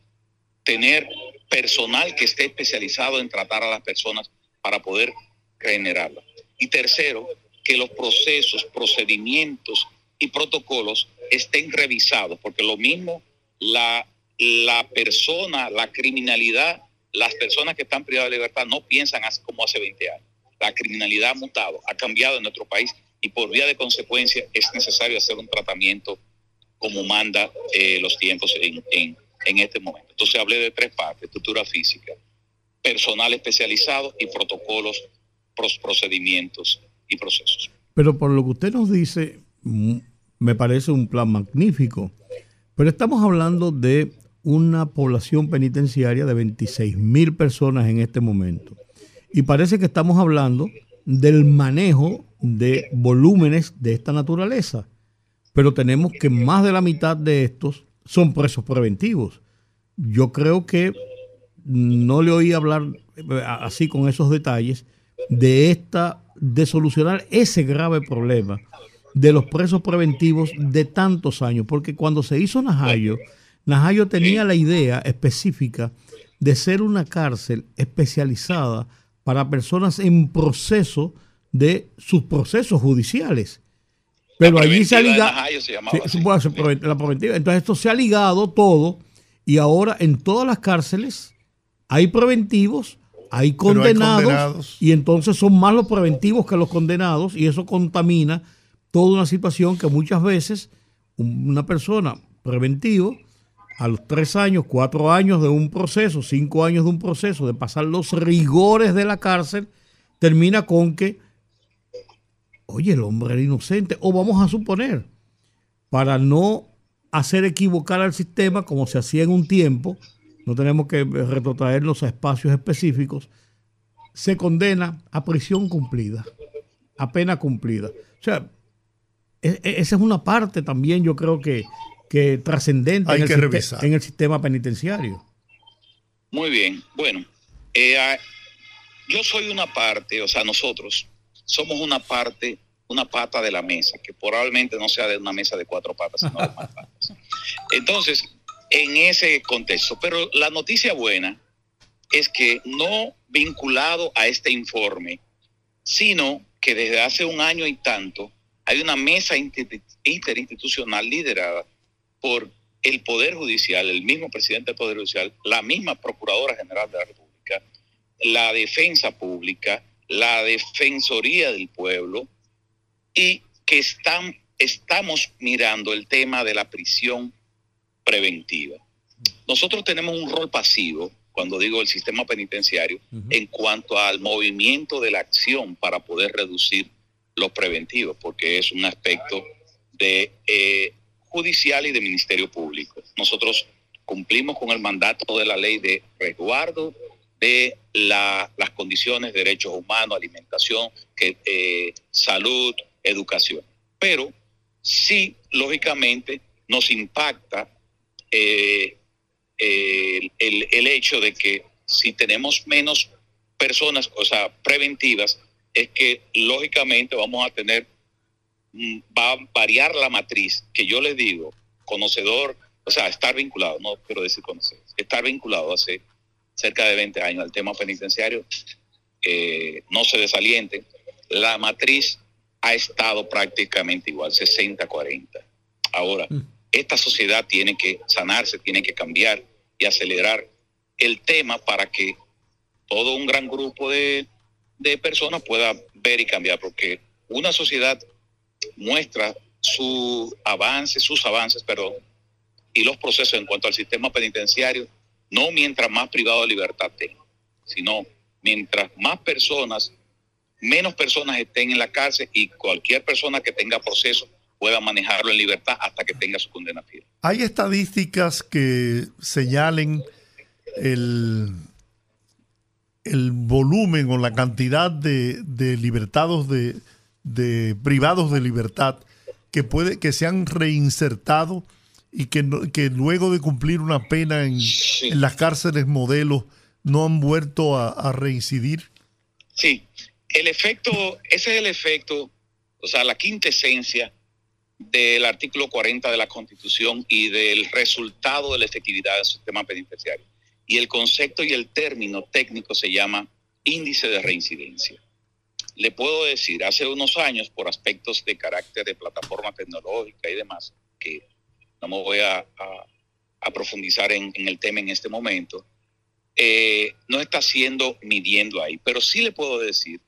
tener personal que esté especializado en tratar a las personas para poder generarlas. Y tercero, que los procesos, procedimientos y protocolos estén revisados, porque lo mismo la, la persona, la criminalidad, las personas que están privadas de libertad no piensan como hace 20 años. La criminalidad ha mutado, ha cambiado en nuestro país y por vía de consecuencia es necesario hacer un tratamiento como manda eh, los tiempos en, en este momento. Entonces hablé de tres partes, estructura física, personal especializado y protocolos, procedimientos y procesos. Pero por lo que usted nos dice, me parece un plan magnífico. Pero estamos hablando de una población penitenciaria de 26 mil personas en este momento. Y parece que estamos hablando del manejo de volúmenes de esta naturaleza. Pero tenemos que más de la mitad de estos son presos preventivos. Yo creo que no le oí hablar eh, así con esos detalles de esta de solucionar ese grave problema de los presos preventivos de tantos años, porque cuando se hizo Najayo, Najayo tenía la idea específica de ser una cárcel especializada para personas en proceso de sus procesos judiciales. Pero allí se ha ligado. la preventiva. Entonces esto se ha ligado todo y ahora en todas las cárceles hay preventivos, hay condenados, y entonces son más los preventivos que los condenados y eso contamina toda una situación que muchas veces una persona preventivo a los tres años, cuatro años de un proceso, cinco años de un proceso, de pasar los rigores de la cárcel, termina con que, oye, el hombre era inocente, o vamos a suponer, para no hacer equivocar al sistema como se hacía en un tiempo, no tenemos que retrotraernos a espacios específicos, se condena a prisión cumplida, a pena cumplida. O sea, e, e, esa es una parte también, yo creo que, que trascendente en, en, el sistema penitenciario. Muy bien, bueno, eh, yo soy una parte, o sea, nosotros somos una parte, una pata de la mesa, que probablemente no sea de una mesa de cuatro patas, sino de más patas. Entonces, en ese contexto, pero la noticia buena es que no vinculado a este informe, sino que desde hace un año y tanto hay una mesa interinstitucional liderada por el Poder Judicial, el mismo presidente del Poder Judicial, la misma Procuradora General de la República, la Defensa Pública, la Defensoría del Pueblo, y que están, estamos mirando el tema de la prisión preventiva. Nosotros tenemos un rol pasivo, cuando digo el sistema penitenciario, en cuanto al movimiento de la acción para poder reducir los preventivos, porque es un aspecto de eh, judicial y de Ministerio Público. Nosotros cumplimos con el mandato de la ley de resguardo de las condiciones de derechos humanos, alimentación, que, eh, salud, educación. Pero sí, lógicamente, nos impacta eh, el, el hecho de que si tenemos menos personas, o sea, preventivas, es que lógicamente vamos a tener, mm, va a variar la matriz, que yo les digo, conocedor, o sea, estar vinculado, no quiero decir conocer, estar vinculado hace cerca de 20 años al tema penitenciario, eh, no se desalienten, la matriz ha estado prácticamente igual, 60-40. Ahora, mm. esta sociedad tiene que sanarse, tiene que cambiar y acelerar el tema para que todo un gran grupo de de personas pueda ver y cambiar, porque una sociedad muestra su avance, sus avances, perdón, y los procesos en cuanto al sistema penitenciario, no mientras más privado de libertad tenga, sino mientras más personas, menos personas estén en la cárcel y cualquier persona que tenga proceso pueda manejarlo en libertad hasta que tenga su condena firme. ¿Hay estadísticas que señalen el, el volumen o la cantidad de, de libertados de, de privados de libertad que puede que se han reinsertado y que, que luego de cumplir una pena en, las cárceles modelos no han vuelto a, reincidir? Sí, el efecto, ese es el efecto, o sea, la quinta esencia del artículo 40 de la Constitución y del resultado de la efectividad del sistema penitenciario. Y el concepto y el término técnico se llama índice de reincidencia. Le puedo decir, hace unos años, por aspectos de carácter de plataforma tecnológica y demás, que no voy a, profundizar en, el tema en este momento, eh, no está siendo midiendo ahí. Pero sí le puedo decir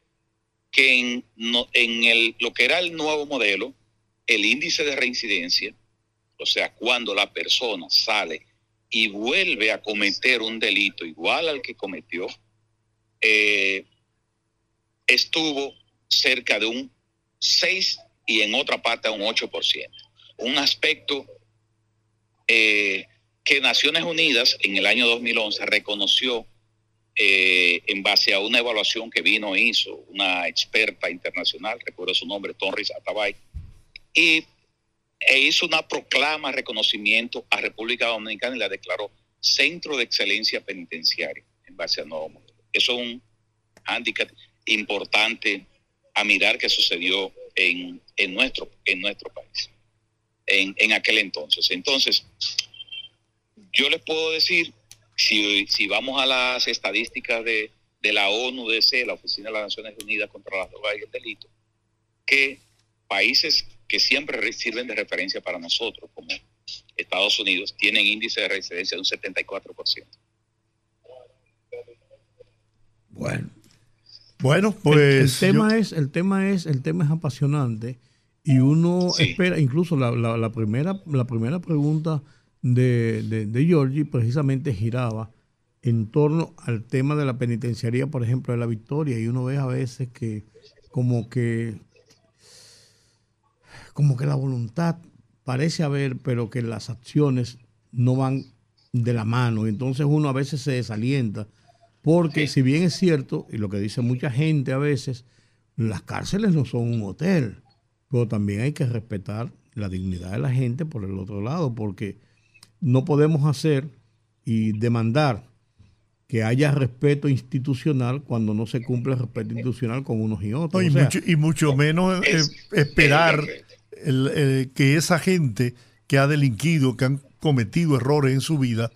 que en, en el, lo que era el nuevo modelo, el índice de reincidencia, o sea, cuando la persona sale y vuelve a cometer un delito igual al que cometió, eh, estuvo cerca de un 6 y en otra parte un 8%. Un aspecto eh, que Naciones Unidas en el año 2011 reconoció eh, en base a una evaluación que vino e hizo una experta internacional, recuerdo su nombre, Tonris Atabay, y e hizo una proclama reconocimiento a República Dominicana y la declaró Centro de Excelencia Penitenciaria en base a nuevo modelo. Eso es un handicap importante a mirar que sucedió en, nuestro, en nuestro país, en, aquel entonces. Entonces, yo les puedo decir, si, si vamos a las estadísticas de, de la ONU-DC, la Oficina de las Naciones Unidas contra las Drogas y el Delito, que países que siempre sirven de referencia para nosotros, como Estados Unidos, tienen índice de residencia de un 74%. Bueno, bueno, pues el, tema es el tema es el tema es apasionante y uno espera incluso la, la, primera la primera pregunta de, de, de Giorgi precisamente giraba en torno al tema de la penitenciaría, por ejemplo, de la Victoria. Y uno ve a veces que como que como que la voluntad parece haber, pero que las acciones no van de la mano. Entonces uno a veces se desalienta porque si bien es cierto, y lo que dice mucha gente a veces, las cárceles no son un hotel, pero también hay que respetar la dignidad de la gente por el otro lado, porque no podemos hacer y demandar que haya respeto institucional cuando no se cumple el respeto institucional con unos y otros. y, mucho, y, mucho, menos eh, esperar que esa gente que ha delinquido, que han cometido errores en su vida,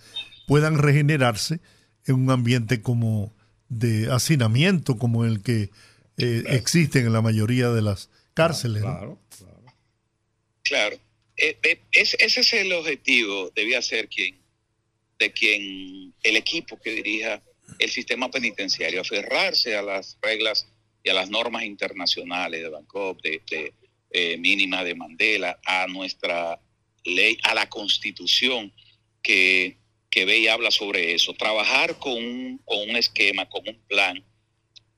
puedan regenerarse en un ambiente como de hacinamiento como el que eh, existe en la mayoría de las cárceles. Claro, claro. claro. Eh, eh, ese es el objetivo, debía ser quien, de quien el equipo que dirija el sistema penitenciario, aferrarse a las reglas y a las normas internacionales de Bangkok, de, de mínima de Mandela, a nuestra ley, a la constitución que que ve y habla sobre eso, trabajar con un, con un esquema, con un plan,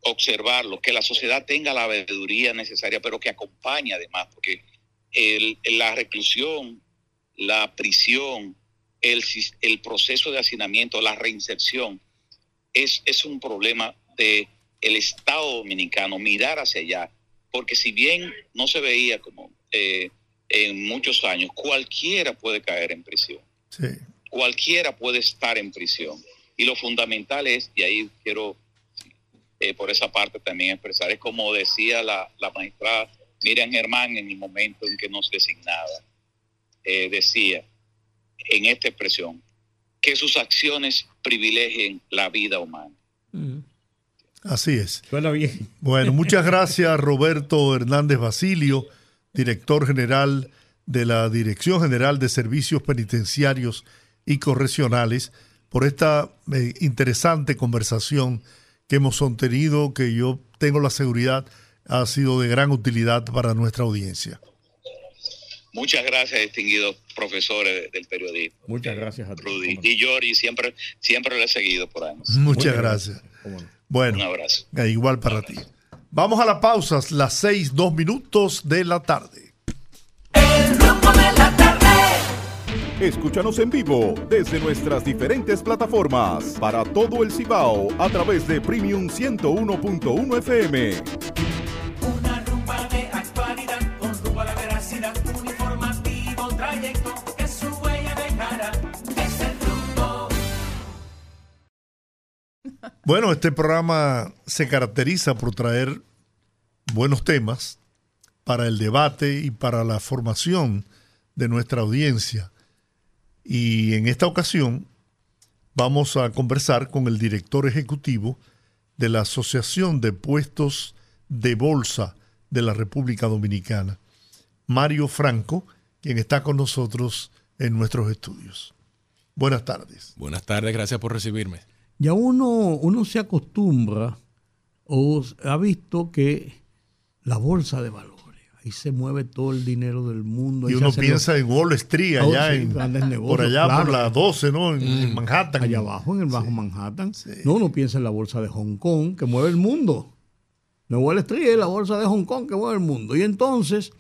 observarlo, que la sociedad tenga la veeduría necesaria, pero que acompañe además, porque el, la reclusión, la prisión, el, el proceso de hacinamiento, la reinserción, es, es un problema de el Estado dominicano, mirar hacia allá, porque si bien no se veía como eh, en muchos años, cualquiera puede caer en prisión. Sí cualquiera puede estar en prisión. Y lo fundamental es, y ahí quiero eh, por esa parte también expresar, es como decía la, la magistrada Miriam Germán en el momento en que nos designaba, eh, decía en esta expresión, que sus acciones privilegien la vida humana. Mm. Así es. Suena bien. Bueno, muchas gracias Roberto Hernández Basilio, director general de la Dirección General de Servicios Penitenciarios y correccionales por esta eh, interesante conversación que hemos sostenido, que yo tengo la seguridad ha sido de gran utilidad para nuestra audiencia. Muchas gracias, distinguidos profesores del periodismo. Muchas gracias a ti. Rudy y Yori, siempre, siempre lo he seguido por años. Muchas, gracias. Bueno, un abrazo. Eh, igual para ti. Vamos a las pausas, las seis, dos minutos de la tarde. Escúchanos en vivo desde nuestras diferentes plataformas para todo el Cibao a través de Premium 101.1 FM. Una rumba de actualidad con rumbo a la veracidad, un informativo trayecto que su huella dejará. Es el rumbo. Bueno, este programa se caracteriza por traer buenos temas para el debate y para la formación de nuestra audiencia. Y en esta ocasión vamos a conversar con el director ejecutivo de la Asociación de Puestos de Bolsa de la República Dominicana, Mario Franco, quien está con nosotros en nuestros estudios. Buenas tardes. Buenas tardes, gracias por recibirme. Ya uno, uno se acostumbra o ha visto que la bolsa de valores ahí se mueve todo el dinero del mundo. Y uno piensa en Wall Street, allá en, por allá por la 12, ¿no? En, mm. Manhattan. Allá abajo, en el Bajo Manhattan. No, uno piensa en la bolsa de Hong Kong, que mueve el mundo. No Wall Street es la bolsa de Hong Kong que mueve el mundo. Y entonces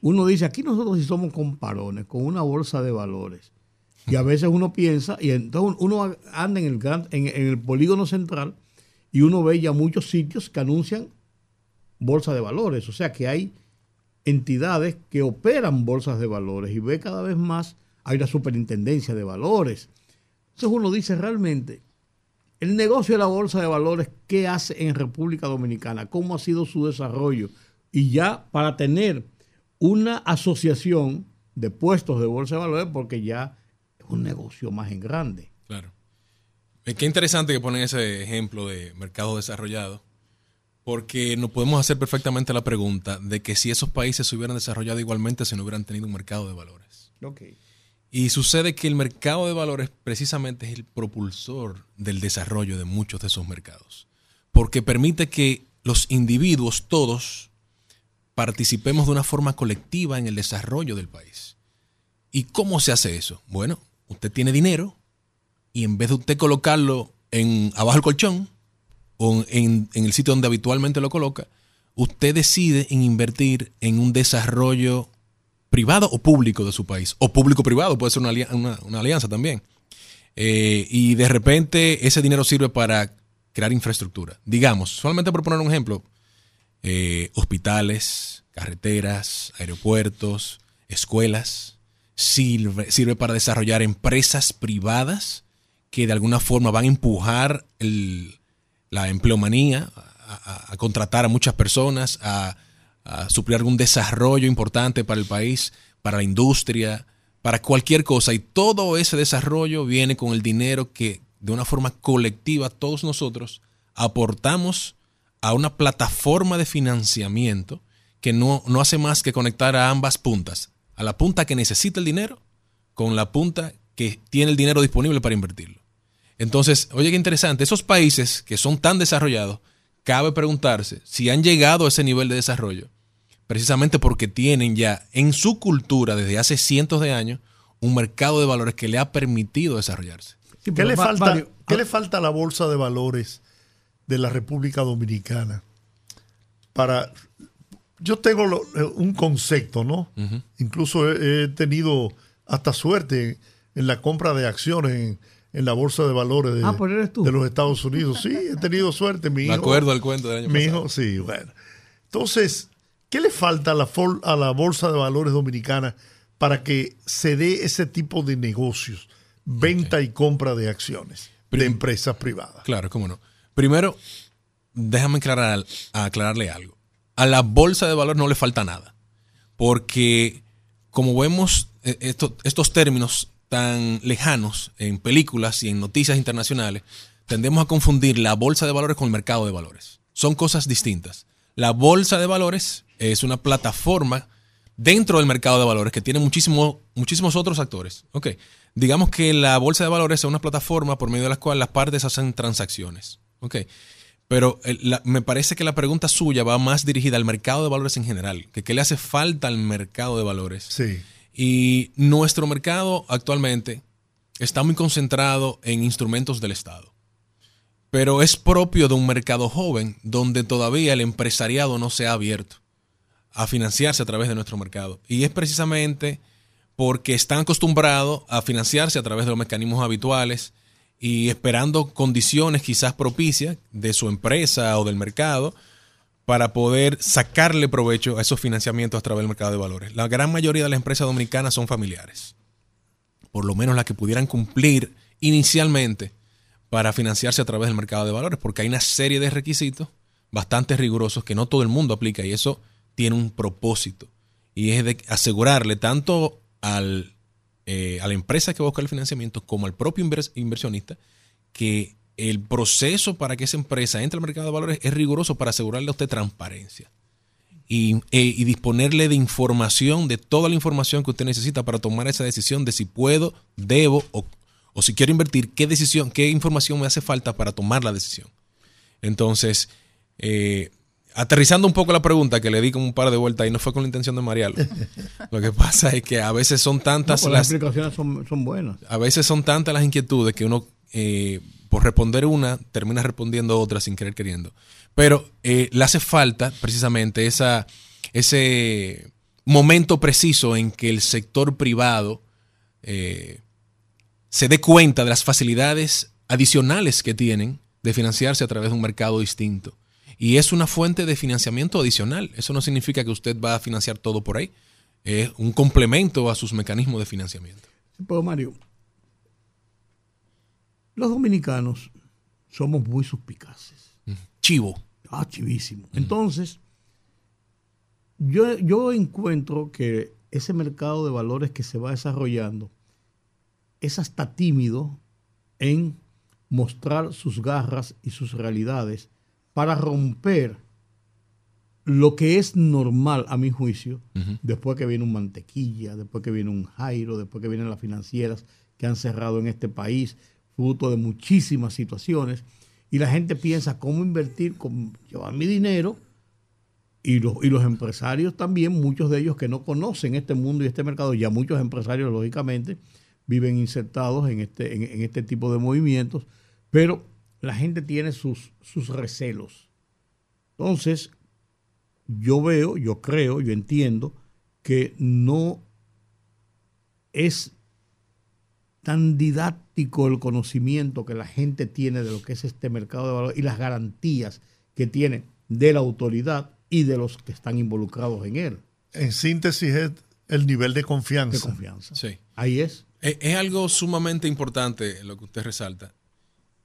uno dice, aquí nosotros sí somos comparones con una bolsa de valores. Y a veces uno piensa, y entonces uno anda en el, en, en el polígono central y uno ve ya muchos sitios que anuncian bolsa de valores. O sea que hay entidades que operan bolsas de valores y ve cada vez más, hay una superintendencia de valores. Entonces uno dice realmente, el negocio de la bolsa de valores, ¿qué hace en República Dominicana? ¿Cómo ha sido su desarrollo? Y ya para tener una asociación de puestos de bolsa de valores, porque ya es un negocio más en grande. Claro. Qué interesante que ponen ese ejemplo de mercado desarrollado porque nos podemos hacer perfectamente la pregunta de que si esos países se hubieran desarrollado igualmente si no hubieran tenido un mercado de valores. Okay. Y sucede que el mercado de valores precisamente es el propulsor del desarrollo de muchos de esos mercados. Porque permite que los individuos, todos, participemos de una forma colectiva en el desarrollo del país. ¿Y cómo se hace eso? Bueno, usted tiene dinero y en vez de usted colocarlo en abajo del colchón, o en, el sitio donde habitualmente lo coloca, usted decide en invertir en un desarrollo privado o público de su país. O público-privado, puede ser una, alianza también. Eh, y de repente ese dinero sirve para crear infraestructura. Digamos, solamente por poner un ejemplo, eh, hospitales, carreteras, aeropuertos, escuelas, sirve, sirve para desarrollar empresas privadas que de alguna forma van a empujar el, la empleomanía, a, contratar a muchas personas, a, suplir algún desarrollo importante para el país, para la industria, para cualquier cosa. Y todo ese desarrollo viene con el dinero que de una forma colectiva todos nosotros aportamos a una plataforma de financiamiento que no, no hace más que conectar a ambas puntas. A la punta que necesita el dinero con la punta que tiene el dinero disponible para invertirlo. Entonces, oye, qué interesante, esos países que son tan desarrollados, cabe preguntarse si han llegado a ese nivel de desarrollo, precisamente porque tienen ya en su cultura desde hace cientos de años un mercado de valores que le ha permitido desarrollarse. ¿Qué, le, falta, ¿qué le falta a la bolsa de valores de la República Dominicana? Para, yo tengo un concepto, ¿no? Incluso he, tenido hasta suerte en la compra de acciones en, en la bolsa de valores de, ah, de los Estados Unidos. Sí, he tenido suerte. Mi Me acuerdo del cuento del año mi hijo, sí, bueno. Entonces, ¿qué le falta a la, a la bolsa de valores dominicana para que se dé ese tipo de negocios? Venta y compra de acciones de empresas privadas. Claro, cómo no. Primero, déjame aclarar, aclararle algo. A la bolsa de valores no le falta nada. Porque, como vemos, e, estos términos tan lejanos en películas y en noticias internacionales, tendemos a confundir la bolsa de valores con el mercado de valores. Son cosas distintas. La bolsa de valores es una plataforma dentro del mercado de valores que tiene muchísimo, muchísimos otros actores. Digamos que la bolsa de valores es una plataforma por medio de la cual las partes hacen transacciones. Pero me parece que la pregunta suya va más dirigida al mercado de valores en general, que qué le hace falta al mercado de valores. Sí. Y nuestro mercado actualmente está muy concentrado en instrumentos del Estado. Pero es propio de un mercado joven donde todavía el empresariado no se ha abierto a financiarse a través de nuestro mercado. Y es precisamente porque están acostumbrados a financiarse a través de los mecanismos habituales y esperando condiciones quizás propicias de su empresa o del mercado para poder sacarle provecho a esos financiamientos a través del mercado de valores. La gran mayoría de las empresas dominicanas son familiares, por lo menos las que pudieran cumplir inicialmente para financiarse a través del mercado de valores, porque hay una serie de requisitos bastante rigurosos que no todo el mundo aplica y eso tiene un propósito y es de asegurarle tanto al, eh, a la empresa que busca el financiamiento como al propio inversionista que el proceso para que esa empresa entre al mercado de valores es riguroso para asegurarle a usted transparencia y, eh, y, disponerle de información, de toda la información que usted necesita para tomar esa decisión de si puedo, debo o, o si quiero invertir, qué decisión, qué información me hace falta para tomar la decisión. Entonces, eh, aterrizando un poco la pregunta que le di como un par de vueltas y no fue con la intención de marearlo. Lo que pasa es que a veces son tantas pues las, explicaciones son, buenas. A veces son tantas las inquietudes que uno eh, por responder una termina respondiendo otra sin querer queriendo. Pero eh, le hace falta precisamente ese momento preciso en que el sector privado eh, se dé cuenta de las facilidades adicionales que tienen de financiarse a través de un mercado distinto y es una fuente de financiamiento adicional. Eso no significa que usted va a financiar todo por ahí. Es un complemento a sus mecanismos de financiamiento. Pero Mario, los dominicanos somos muy suspicaces. Chivo. Ah, chivísimo. Entonces, yo, yo encuentro que ese mercado de valores que se va desarrollando es hasta tímido en mostrar sus garras y sus realidades para romper lo que es normal a mi juicio, después que viene un mantequilla, después que viene un Jairo, después que vienen las financieras que han cerrado en este país, fruto de muchísimas situaciones, y la gente piensa cómo invertir, cómo llevar mi dinero, y los, y los empresarios también, muchos de ellos que no conocen este mundo y este mercado, ya muchos empresarios lógicamente viven insertados en este, en este tipo de movimientos, pero la gente tiene sus, sus recelos. Entonces, yo veo, yo creo, yo entiendo que no es tan didáctico el conocimiento que la gente tiene de lo que es este mercado de valores y las garantías que tiene de la autoridad y de los que están involucrados en él. En síntesis es el nivel de confianza. De confianza. Sí. Ahí es. es. Es algo sumamente importante lo que usted resalta.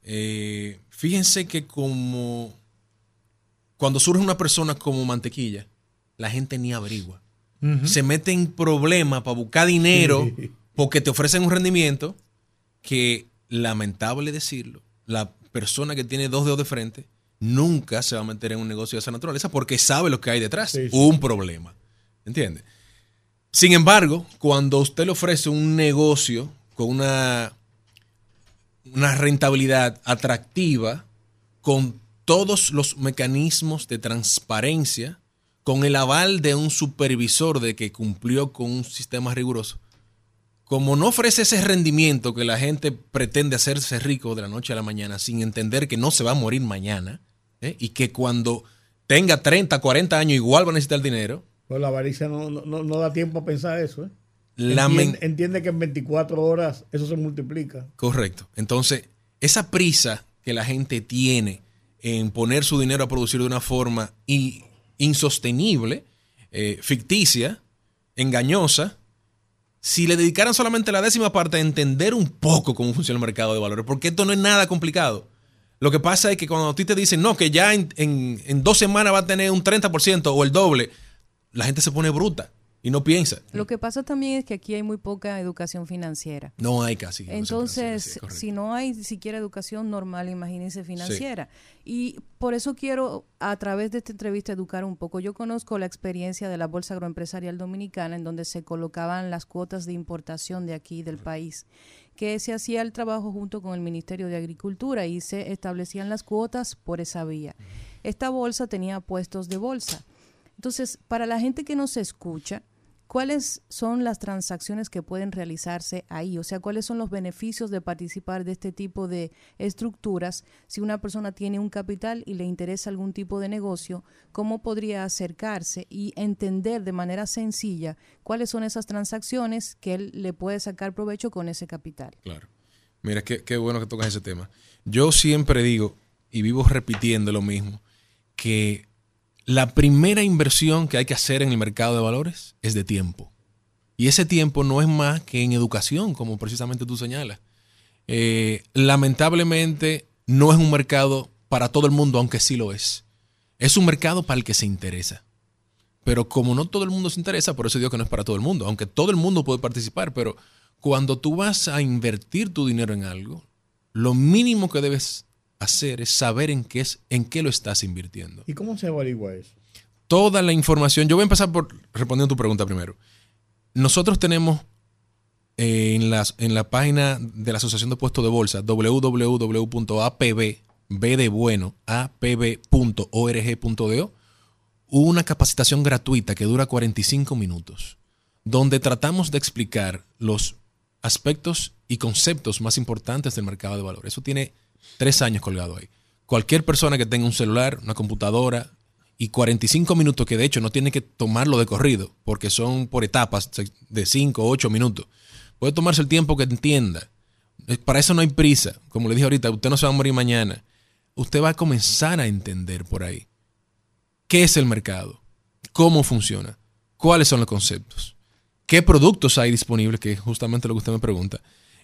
Eh, fíjense que como cuando surge una persona como mantequilla, la gente ni averigua. Se mete en problemas para buscar dinero porque te ofrecen un rendimiento que, lamentable decirlo, la persona que tiene dos dedos de frente nunca se va a meter en un negocio de esa naturaleza porque sabe lo que hay detrás. Un problema. ¿Entiende? Sin embargo, cuando usted le ofrece un negocio con una una rentabilidad atractiva con todos los mecanismos de transparencia, con el aval de un supervisor de que cumplió con un sistema riguroso, como no ofrece ese rendimiento que la gente pretende hacerse rico de la noche a la mañana sin entender que no se va a morir mañana ¿eh? y que cuando tenga 30, 40 años igual va a necesitar dinero. Pues la avaricia no, no, da tiempo a pensar eso. ¿eh? Entiende, que en 24 horas eso se multiplica. Correcto. Entonces, esa prisa que la gente tiene en poner su dinero a producir de una forma insostenible, eh, ficticia, engañosa, si le dedicaran solamente la décima parte a entender un poco cómo funciona el mercado de valores, porque esto no es nada complicado. Lo que pasa es que cuando a ti te dicen, no, que ya en, dos semanas va a tener un 30% o el doble, la gente se pone bruta y no piensa. Lo que pasa también es que aquí hay muy poca educación financiera. No hay casi. Entonces, si no hay siquiera educación normal, imagínense financiera. Y por eso quiero, a través de esta entrevista, educar un poco. Yo conozco la experiencia de la Bolsa Agroempresarial Dominicana, en donde se colocaban las cuotas de importación de aquí, del país, que se hacía el trabajo junto con el Ministerio de Agricultura y se establecían las cuotas por esa vía. Esta bolsa tenía puestos de bolsa. Entonces, para la gente que nos escucha, ¿cuáles son las transacciones que pueden realizarse ahí? O sea, ¿cuáles son los beneficios de participar de este tipo de estructuras? Si una persona tiene un capital y le interesa algún tipo de negocio, ¿cómo podría acercarse y entender de manera sencilla cuáles son esas transacciones que él le puede sacar provecho con ese capital? Claro. Mira, qué, qué bueno que tocas ese tema. Yo siempre digo, y vivo repitiendo lo mismo, que la primera inversión que hay que hacer en el mercado de valores es de tiempo. Y ese tiempo no es más que en educación, como precisamente tú señalas. Eh, lamentablemente no es un mercado para todo el mundo, aunque sí lo es. Es un mercado para el que se interesa. Pero como no todo el mundo se interesa, por eso digo que no es para todo el mundo, aunque todo el mundo puede participar, pero cuando tú vas a invertir tu dinero en algo, lo mínimo que debes hacer es saber en qué, es, en qué lo estás invirtiendo. ¿Y cómo se averigua eso? Toda la información. Yo voy a empezar por respondiendo tu pregunta primero. Nosotros tenemos eh, en, las, en la página de la Asociación de Puestos de Bolsa, www.apb, B de bueno, apb.org.do, una capacitación gratuita que dura 45 minutos, donde tratamos de explicar los aspectos y conceptos más importantes del mercado de valores. Eso tiene Tres años colgado ahí. Cualquier persona que tenga un celular, una computadora y 45 minutos, que de hecho no tiene que tomarlo de corrido, porque son por etapas de 5 o 8 minutos, puede tomarse el tiempo que entienda. Para eso no hay prisa. Como le dije ahorita, usted no se va a morir mañana. Usted va a comenzar a entender por ahí qué es el mercado, cómo funciona, cuáles son los conceptos, qué productos hay disponibles, que es justamente lo que usted me pregunta.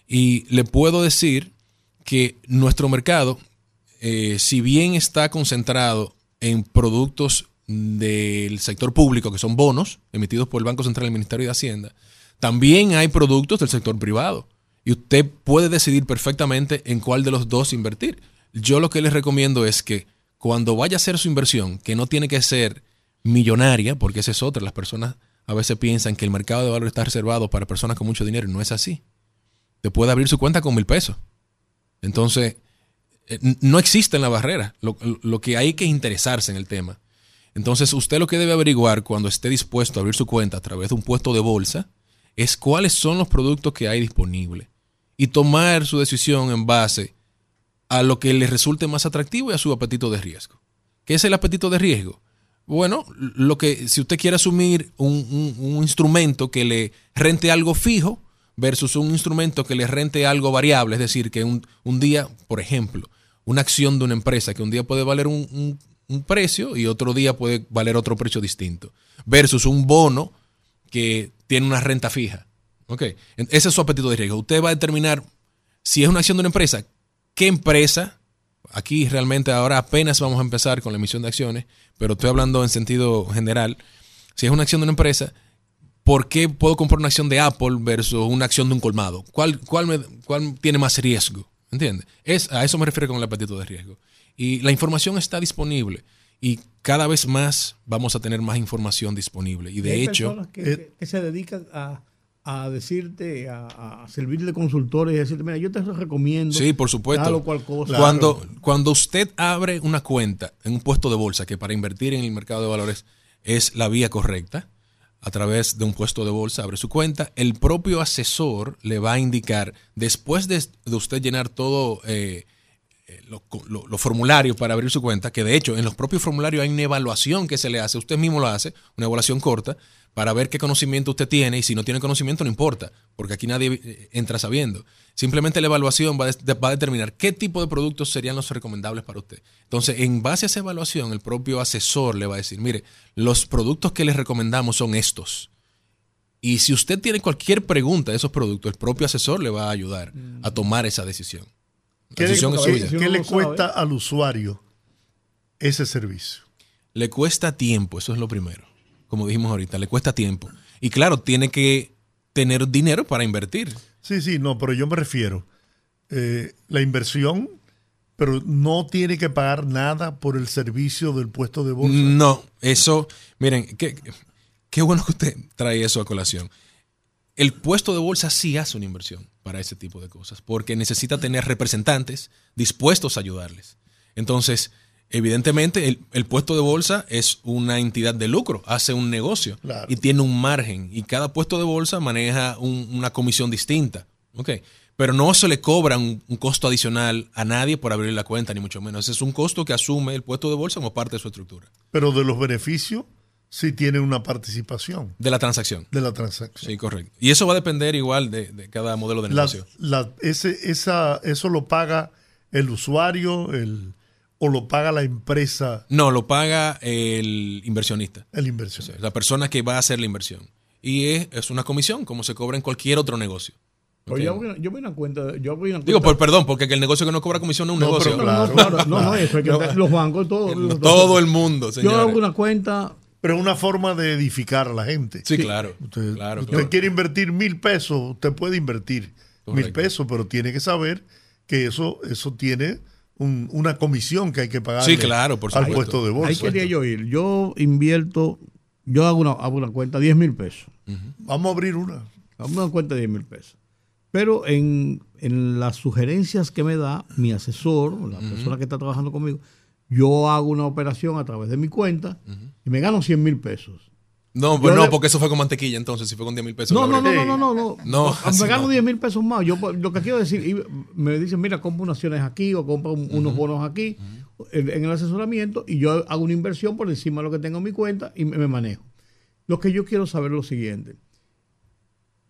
Y le puedo decir que nuestro mercado, eh, si bien está concentrado en productos del sector público, que son bonos emitidos por el Banco Central y el Ministerio de Hacienda, también hay productos del sector privado. Y usted puede decidir perfectamente en cuál de los dos invertir. Yo lo que les recomiendo es que cuando vaya a hacer su inversión, que no tiene que ser millonaria, porque esa es otra, las personas a veces piensan que el mercado de valor está reservado para personas con mucho dinero no es así. Te puede abrir su cuenta con mil pesos entonces, eh, no existe en la barrera. Lo, que hay que interesarse en el tema. Entonces, usted lo que debe averiguar cuando esté dispuesto a abrir su cuenta a través de un puesto de bolsa es cuáles son los productos que hay disponibles y tomar su decisión en base a lo que le resulte más atractivo y a su apetito de riesgo. ¿Qué es el apetito de riesgo? Bueno, lo que si usted quiere asumir un instrumento que le rente algo fijo, versus un instrumento que le rente algo variable, es decir, que un, día, por ejemplo, una acción de una empresa que un día puede valer un, precio y otro día puede valer otro precio distinto, versus un bono que tiene una renta fija. Ese es su apetito de riesgo. Usted va a determinar si es una acción de una empresa, qué empresa, aquí realmente ahora apenas vamos a empezar con la emisión de acciones, pero estoy hablando en sentido general, si es una acción de una empresa, ¿por qué puedo comprar una acción de Apple versus una acción de un colmado? ¿Cuál, cuál, cuál tiene más riesgo? ¿Entiendes? Es, a eso me refiero con el apetito de riesgo. Y la información está disponible y cada vez más vamos a tener más información disponible. Y de hay hecho... Personas que, que, se dedican a, a decirte, a, a, servir de consultores y decirte, mira, yo te recomiendo. Sí, por supuesto. Cual cosa. Cuando, cuando usted abre una cuenta en un puesto de bolsa, que para invertir en el mercado de valores es la vía correcta, a través de un puesto de bolsa, abre su cuenta, el propio asesor le va a indicar, después de, usted llenar todo eh, eh los lo, formularios para abrir su cuenta, que de hecho en los propios formularios hay una evaluación que se le hace, usted mismo lo hace, una evaluación corta, para ver qué conocimiento usted tiene y si no tiene conocimiento no importa, porque aquí nadie eh, entra sabiendo. Simplemente la evaluación va a, determinar qué tipo de productos serían los recomendables para usted. Entonces, en base a esa evaluación, el propio asesor le va a decir, mire, los productos que les recomendamos son estos. Y si usted tiene cualquier pregunta de esos productos, el propio asesor le va a ayudar a tomar esa decisión. ¿Qué, decisión le, ¿qué le cuesta al usuario ese servicio? Le cuesta tiempo, eso es lo primero como dijimos ahorita, le cuesta tiempo. Y claro, tiene que tener dinero para invertir. Sí, sí, no, pero yo me refiero, eh, la inversión, pero no tiene que pagar nada por el servicio del puesto de bolsa. No, eso, miren, qué, qué bueno que usted trae eso a colación. El puesto de bolsa sí hace una inversión para ese tipo de cosas, porque necesita tener representantes dispuestos a ayudarles. Entonces, Evidentemente, el, puesto de bolsa es una entidad de lucro, hace un negocio y tiene un margen. Y cada puesto de bolsa maneja una comisión distinta. Okay. Pero no se le cobra un, costo adicional a nadie por abrir la cuenta, ni mucho menos. Es un costo que asume el puesto de bolsa como parte de su estructura. Pero de los beneficios sí tiene una participación. De la transacción. De la transacción. Sí, correcto. Y eso va a depender igual de, cada modelo de negocio. ese, esa, ¿Eso lo paga el usuario, el, o lo paga la empresa? No, lo paga el inversionista. El inversionista. la persona que va a hacer la inversión. Y es, una comisión, como se cobra en cualquier otro negocio. yo, voy a cuenta, yo voy Digo, por, perdón, porque el negocio que no cobra comisión no es un negocio. claro. no, no, no, eso es que los bancos, todo, todo, el mundo. Yo hago una cuenta. Pero es una forma de edificar a la gente. Sí, claro. Usted, claro, usted quiere invertir mil pesos, usted puede invertir mil pesos, pero tiene que saber que eso, eso tiene una comisión que hay que pagar sí, claro, por al puesto de bolsa. Ahí quería yo ir. Yo invierto, yo hago una, hago una cuenta 10 mil pesos. Vamos a abrir una. Vamos a una cuenta de 10 mil pesos. Pero en, las sugerencias que me da mi asesor, la persona que está trabajando conmigo, yo hago una operación a través de mi cuenta y me gano 100 mil pesos. No, pues no, porque eso fue con mantequilla entonces, si fue con 10 mil pesos. No, no, no, no, no, no, no. me gano 10 mil pesos más. Yo lo que quiero decir, me dicen, mira, compra unas acciones aquí o compra unos bonos aquí en, el asesoramiento y yo hago una inversión por encima de lo que tengo en mi cuenta y me manejo. Lo que yo quiero saber es lo siguiente.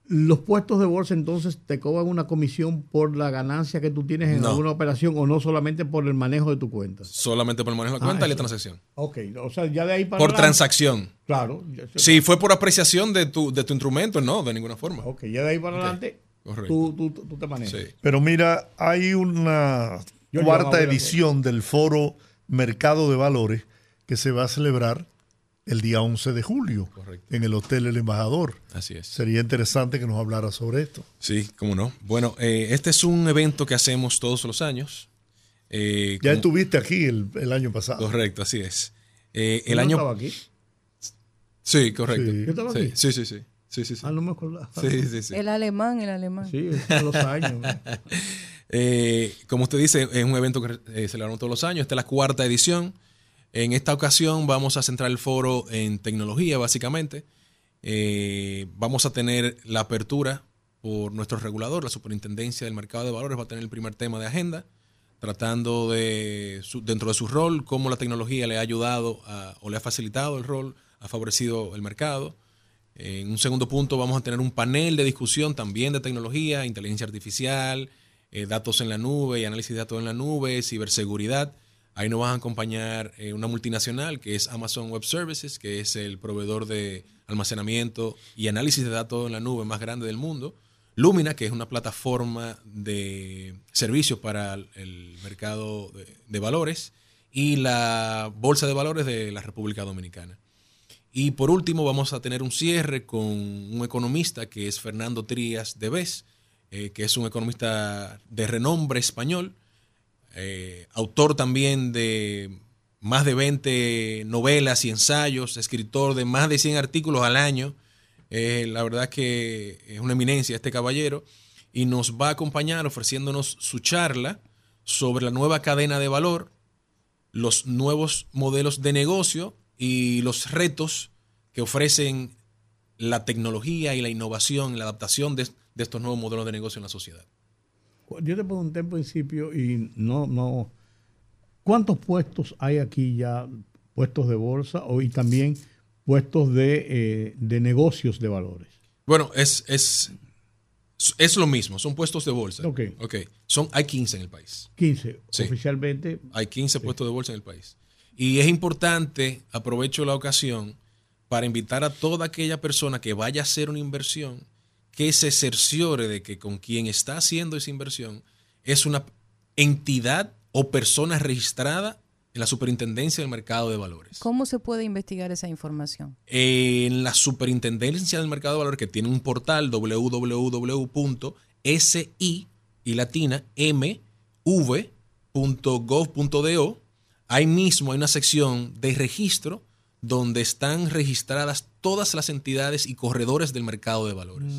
Los puestos de bolsa entonces te cobran una comisión por la ganancia que tú tienes en alguna operación o no solamente por el manejo de tu cuenta. Solamente por el manejo de la cuenta y la transacción. Ok, o sea, ya de ahí para Por transacción. Claro. Si fue por apreciación de tu, de tu instrumento, no, de ninguna forma. Ok, ya de ahí para adelante tú, tú, tú, te manejas. Pero mira, hay una cuarta edición del foro Mercado de Valores que se va a celebrar el día 11 de julio en el Hotel El Embajador. Así es. Sería interesante que nos hablara sobre esto. Sí, cómo no. Bueno, eh, este es un evento que hacemos todos los años. Eh, ya estuviste aquí el, año pasado. Correcto, así es. Eh, el año... estaba aquí? Sí, correcto. Sí. ¿Yo estaba aquí? Sí, sí, sí. Sí, sí, Ah, no me acordaba. Sí, sí, sí. El alemán, el alemán. Sí, a los años. como usted dice, es un evento que celebramos todos los años. Esta es la cuarta edición. En esta ocasión vamos a centrar el foro en tecnología, básicamente. Eh, vamos a tener la apertura por nuestro regulador, la Superintendencia del Mercado de Valores va a tener el primer tema de agenda, tratando de, dentro de su rol, cómo la tecnología le ha ayudado o le ha facilitado el rol, ha favorecido el mercado. En un segundo punto vamos a tener un panel de discusión también de tecnología, inteligencia artificial, eh, datos en la nube y análisis de datos en la nube, ciberseguridad. Ahí nos va a acompañar eh, una multinacional que es Amazon Web Services, que es el proveedor de almacenamiento y análisis de datos en la nube más grande del mundo. Lumina, que es una plataforma de servicios para el mercado de, valores. Y la Bolsa de Valores de la República Dominicana. Y por último, vamos a tener un cierre con un economista que es Fernando Trías de Bes, eh, que es un economista de renombre español eh, autor también de más de 20 novelas y ensayos, escritor de más de 100 artículos al año. Eh, la verdad que es una eminencia este caballero y nos va a acompañar ofreciéndonos su charla sobre la nueva cadena de valor, los nuevos modelos de negocio y los retos que ofrecen la tecnología y la innovación, la adaptación de estos nuevos modelos de negocio en la sociedad. Yo te pregunté en principio y no, no. ¿Cuántos puestos hay aquí ya? Puestos de bolsa o, y también puestos de, eh, de negocios de valores. Bueno, es, es, es lo mismo, son puestos de bolsa. Ok. okay. Son, hay 15 en el país. 15, oficialmente. Hay 15 puestos de bolsa en el país. Y es importante, aprovecho la ocasión, para invitar a toda aquella persona que vaya a hacer una inversión que se cerciore de que con quien está haciendo esa inversión es una entidad o persona registrada en la Superintendencia del Mercado de Valores. ¿Cómo se puede investigar esa información? En la Superintendencia del Mercado de Valores, que tiene un portal www.si y latina mv.gov.do, ahí mismo hay una sección de registro donde están registradas todas las entidades y corredores del mercado de valores.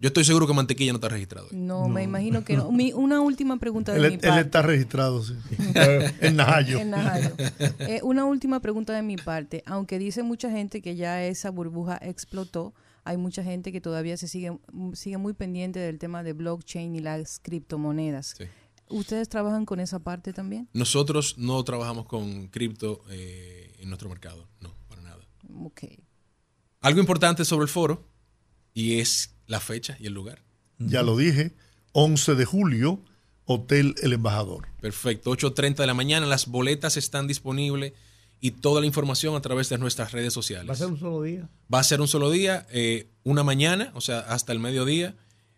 Yo estoy seguro que Mantequilla no está registrado. No, me imagino que no. una última pregunta de mi parte. Él está registrado, sí. en Najayo. En Najayo. Eh, una última pregunta de mi parte. Aunque dice mucha gente que ya esa burbuja explotó, hay mucha gente que todavía se sigue, sigue muy pendiente del tema de blockchain y las criptomonedas. ¿Ustedes trabajan con esa parte también? Nosotros no trabajamos con cripto eh, en nuestro mercado, no, para nada. Ok. Algo importante sobre el foro y es la fecha y el lugar. Ya lo dije, 11 de julio, Hotel El Embajador. Perfecto, 8.30 de la mañana, las boletas están disponibles y toda la información a través de nuestras redes sociales. ¿Va a ser un solo día? Va a ser un solo día, eh, una mañana, o sea, hasta el mediodía.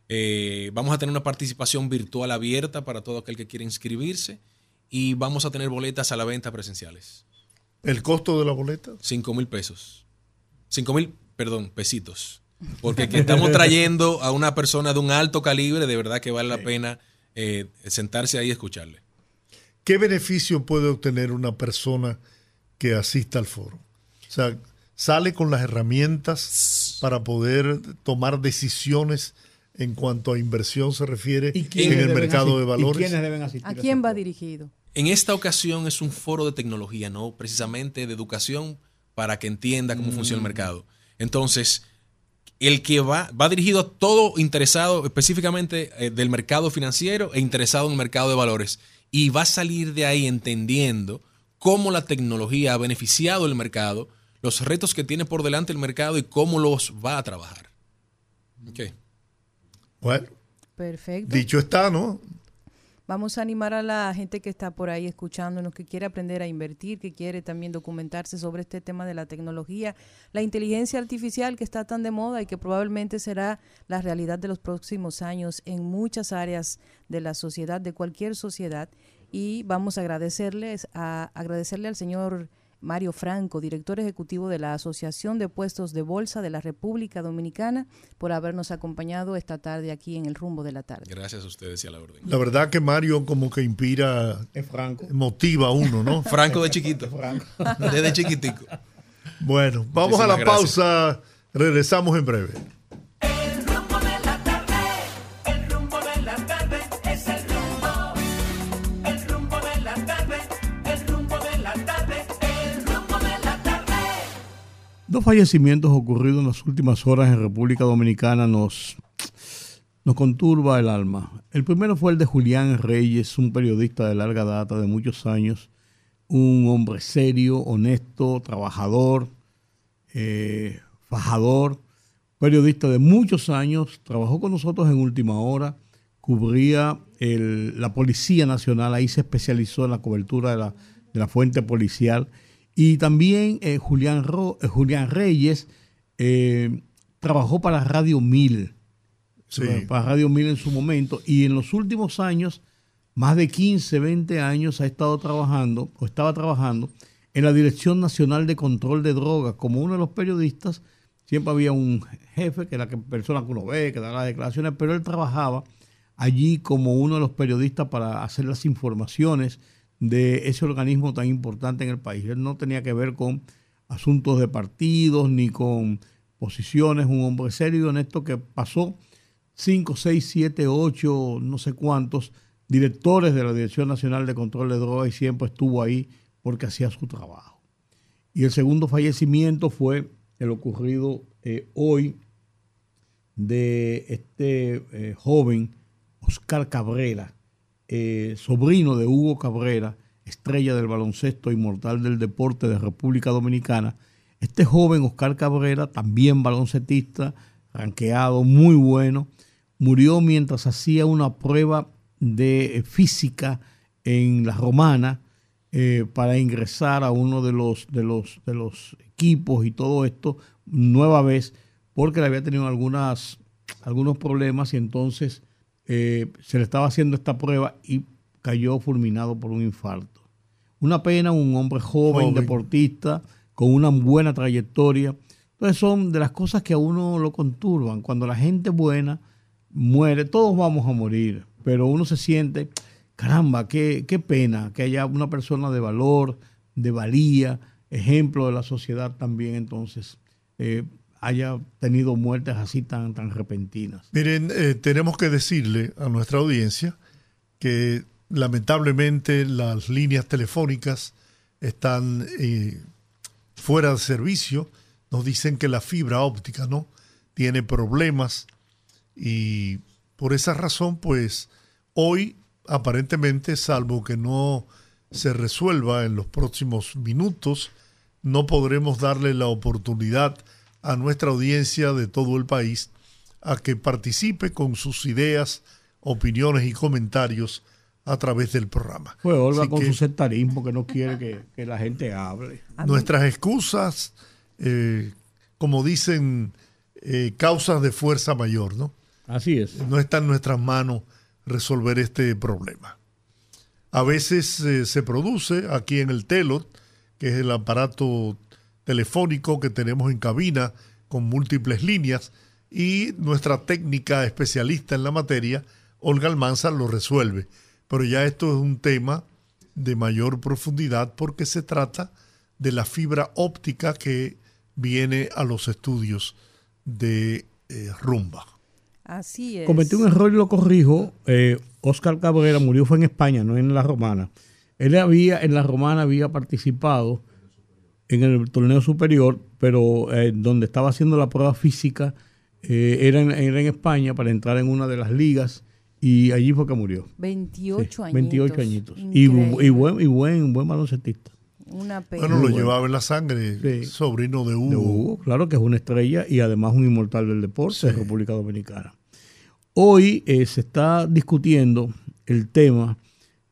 Eh, vamos a tener una participación virtual abierta para todo aquel que quiera inscribirse y vamos a tener boletas a la venta presenciales. ¿El costo de la boleta? 5 mil pesos. 5 mil, perdón, pesitos. Porque que estamos trayendo a una persona de un alto calibre, de verdad que vale la pena eh, sentarse ahí y escucharle. ¿Qué beneficio puede obtener una persona que asista al foro? O sea, sale con las herramientas para poder tomar decisiones en cuanto a inversión se refiere en el mercado de valores. deben asistir ¿A quién va dirigido? En esta ocasión es un foro de tecnología, no precisamente de educación para que entienda cómo funciona el mm. mercado. Entonces, el que va, va dirigido a todo interesado específicamente eh, del mercado financiero e interesado en el mercado de valores. Y va a salir de ahí entendiendo cómo la tecnología ha beneficiado el mercado, los retos que tiene por delante el mercado y cómo los va a trabajar. Okay. Bueno. Perfecto. Dicho está, ¿no? Vamos a animar a la gente que está por ahí escuchándonos, que quiere aprender a invertir, que quiere también documentarse sobre este tema de la tecnología, la inteligencia artificial que está tan de moda y que probablemente será la realidad de los próximos años en muchas áreas de la sociedad, de cualquier sociedad. Y vamos a a agradecerle al señor Mario Franco, director ejecutivo de la Asociación de Puestos de Bolsa de la República Dominicana, por habernos acompañado esta tarde aquí en el rumbo de la tarde. Gracias a ustedes y a la orden. La verdad que Mario como que inspira, es Franco. motiva a uno, ¿no? Franco de chiquito. Franco. Desde chiquitico. Bueno, vamos a la pausa. Regresamos en breve. Dos fallecimientos ocurridos en las últimas horas en República Dominicana nos, nos conturba el alma. El primero fue el de Julián Reyes, un periodista de larga data, de muchos años, un hombre serio, honesto, trabajador, eh, fajador, periodista de muchos años, trabajó con nosotros en última hora, cubría la Policía Nacional, ahí se especializó en la cobertura de la, de la fuente policial y también eh, Julián, eh, Julián Reyes eh, trabajó para Radio 1000, para Radio 1000 en su momento, y en los últimos años, más de 15, 20 años, ha estado trabajando, o estaba trabajando, en la Dirección Nacional de Control de Drogas. Como uno de los periodistas, siempre había un jefe, que era la persona que uno ve, que da las declaraciones, pero él trabajaba allí como uno de los periodistas para hacer las informaciones de ese organismo tan importante en el país. Él no tenía que ver con asuntos de partidos ni con posiciones, un hombre serio y honesto que pasó 5, 6, 7, 8, no sé cuántos directores de la Dirección Nacional de Control de Drogas y siempre estuvo ahí porque hacía su trabajo. Y el segundo fallecimiento fue el ocurrido eh, hoy de este eh, joven Oscar Cabrera, eh, sobrino de Hugo Cabrera, estrella del baloncesto inmortal del deporte de República Dominicana. Este joven Oscar Cabrera, también baloncetista, ranqueado, muy bueno, murió mientras hacía una prueba de física en la romana eh, para ingresar a uno de los, de, los, de los equipos y todo esto nueva vez porque le había tenido algunas, algunos problemas y entonces eh, se le estaba haciendo esta prueba y cayó fulminado por un infarto. Una pena, un hombre joven, deportista, con una buena trayectoria. Entonces son de las cosas que a uno lo conturban. Cuando la gente buena muere, todos vamos a morir, pero uno se siente, caramba, qué, qué pena que haya una persona de valor, de valía, ejemplo de la sociedad también, entonces, eh, haya tenido muertes así tan, tan repentinas. Miren, eh, tenemos que decirle a nuestra audiencia que lamentablemente las líneas telefónicas están eh, fuera de servicio. Nos dicen que la fibra óptica no tiene problemas y por esa razón, pues hoy aparentemente, salvo que no se resuelva en los próximos minutos, no podremos darle la oportunidad nuestra audiencia de todo el país a que participe con sus ideas, opiniones y comentarios a través del programa. Pues Olga con su sectarismo que no quiere que, la gente hable. Nuestras excusas, eh, como dicen, eh, causas de fuerza mayor, ¿no? Así es. No está en nuestras manos resolver este problema. A veces eh, se produce aquí en el TELOT, que es el aparato telefónico que tenemos en cabina con múltiples líneas, y nuestra técnica especialista en la materia, Olga Almanza, lo resuelve. Pero ya esto es un tema de mayor profundidad porque se trata de la fibra óptica que viene a los estudios de eh, Rumba. Así es. Cometí un error y lo corrijo. Eh, Oscar Cabrera murió fue en España, no en la Romana. Él había, en la Romana había participado en el torneo superior, pero eh, donde estaba haciendo la prueba física eh, era, en, España para entrar en una de las ligas y allí fue que murió. 28 años. 28 añitos. Y, y, buen, y buen, buen baloncetista. Una Bueno, lo llevaba en la sangre, sobrino de Hugo. De Hugo, claro que es una estrella y además un inmortal del deporte de República Dominicana. Hoy eh, se está discutiendo el tema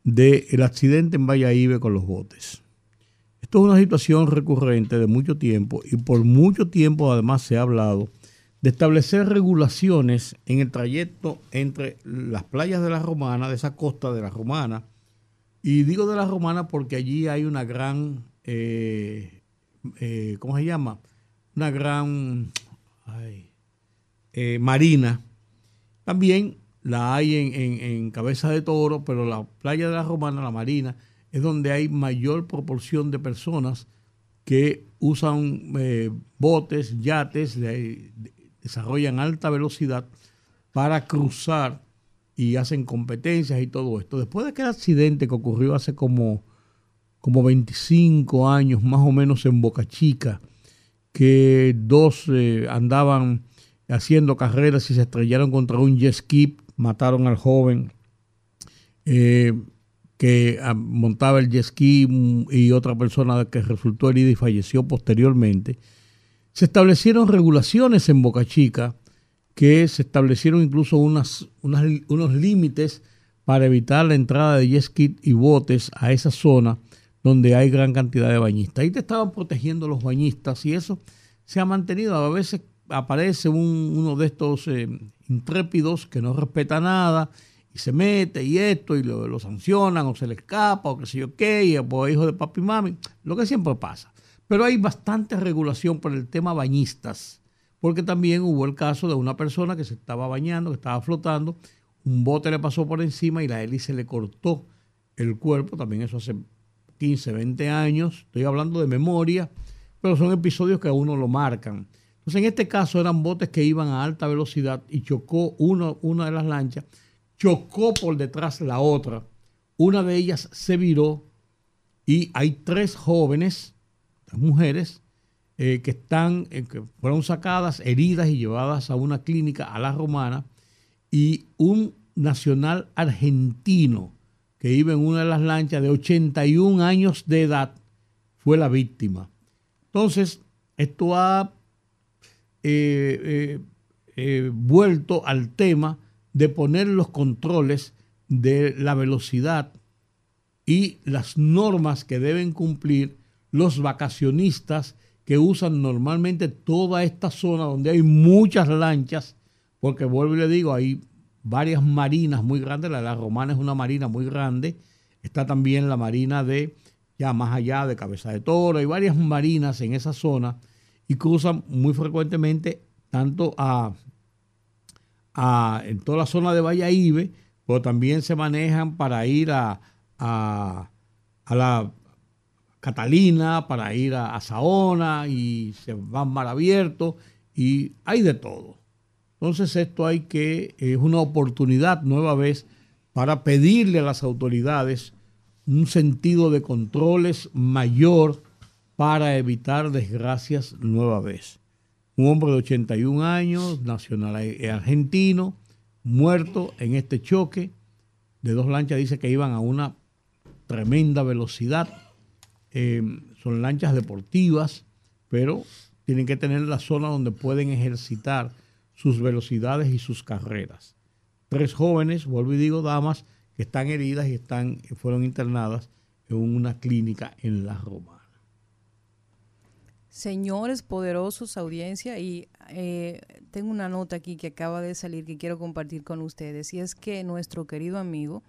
del accidente en Valladolid con los botes. Esto es una situación recurrente de mucho tiempo y por mucho tiempo además se ha hablado de establecer regulaciones en el trayecto entre las playas de la Romana, de esa costa de la Romana, y digo de la Romana porque allí hay una gran, eh, eh, ¿cómo se llama? Una gran marina también la hay en, Cabeza de Toro, pero la playa de la Romana, la Marina, es donde hay mayor proporción de personas que usan eh, botes, yates, desarrollan alta velocidad para cruzar y hacen competencias y todo esto. Después de aquel accidente que ocurrió hace como, como 25 años, más o menos en Boca Chica, que dos eh, andaban haciendo carreras y se estrellaron contra un jet ski, mataron al joven eh, que ah, montaba el jet mm, y otra persona que resultó herida y falleció posteriormente. Se establecieron regulaciones en Boca Chica que se establecieron incluso unos límites para evitar la entrada de jet y botes a esa zona donde hay gran cantidad de bañistas. Ahí te estaban protegiendo los bañistas y eso se ha mantenido. A veces aparece uno de estos eh, intrépidos que no respeta nada y se mete y esto y lo, sancionan o se le escapa o qué sé yo qué, y hijo de papi y mami, lo que siempre pasa. Pero hay bastante regulación por el tema bañistas, porque también hubo el caso de una persona que se estaba bañando, que estaba flotando, un bote le pasó por encima y la hélice le cortó el cuerpo, también eso hace 15, 20 años, estoy hablando de memoria, pero son episodios que a uno lo marcan. Entonces, en este caso eran botes que iban a alta velocidad y chocó uno, una de las lanchas, chocó por detrás la otra. Una de ellas se viró y hay tres jóvenes, tres mujeres, eh, que están, eh, fueron sacadas, heridas y llevadas a una clínica a la romana, y un nacional argentino que iba en una de las lanchas de 81 años de edad fue la víctima. Entonces, esto ha eh, vuelto al tema de poner los controles de la velocidad y las normas que deben cumplir los vacacionistas que usan normalmente toda esta zona donde hay muchas lanchas, porque vuelvo y le digo, hay varias marinas muy grandes, la de la Romana es una marina muy grande, está también la marina de, ya más allá de Cabeza de Toro, hay varias marinas en esa zona y cruzan muy frecuentemente tanto a, en toda la zona de Valladolid, pero también se manejan para ir a, a, la Catalina, para ir a, Saona y se van mar abierto y hay de todo. Entonces esto hay que, es una oportunidad nueva vez para pedirle a las autoridades un sentido de controles mayor para evitar desgracias nueva vez. Un hombre de 81 años, nacional argentino, muerto en este choque de dos lanchas, dice que iban a una tremenda velocidad. Eh, son lanchas deportivas, pero tienen que tener la zona donde pueden ejercitar sus velocidades y sus carreras. Tres jóvenes, vuelvo y digo damas, que están heridas y están, fueron internadas en una clínica en La Romana. Señores poderosos, audiencia, y eh, tengo una nota aquí que acaba de salir que quiero compartir con ustedes, y es que nuestro querido amigo,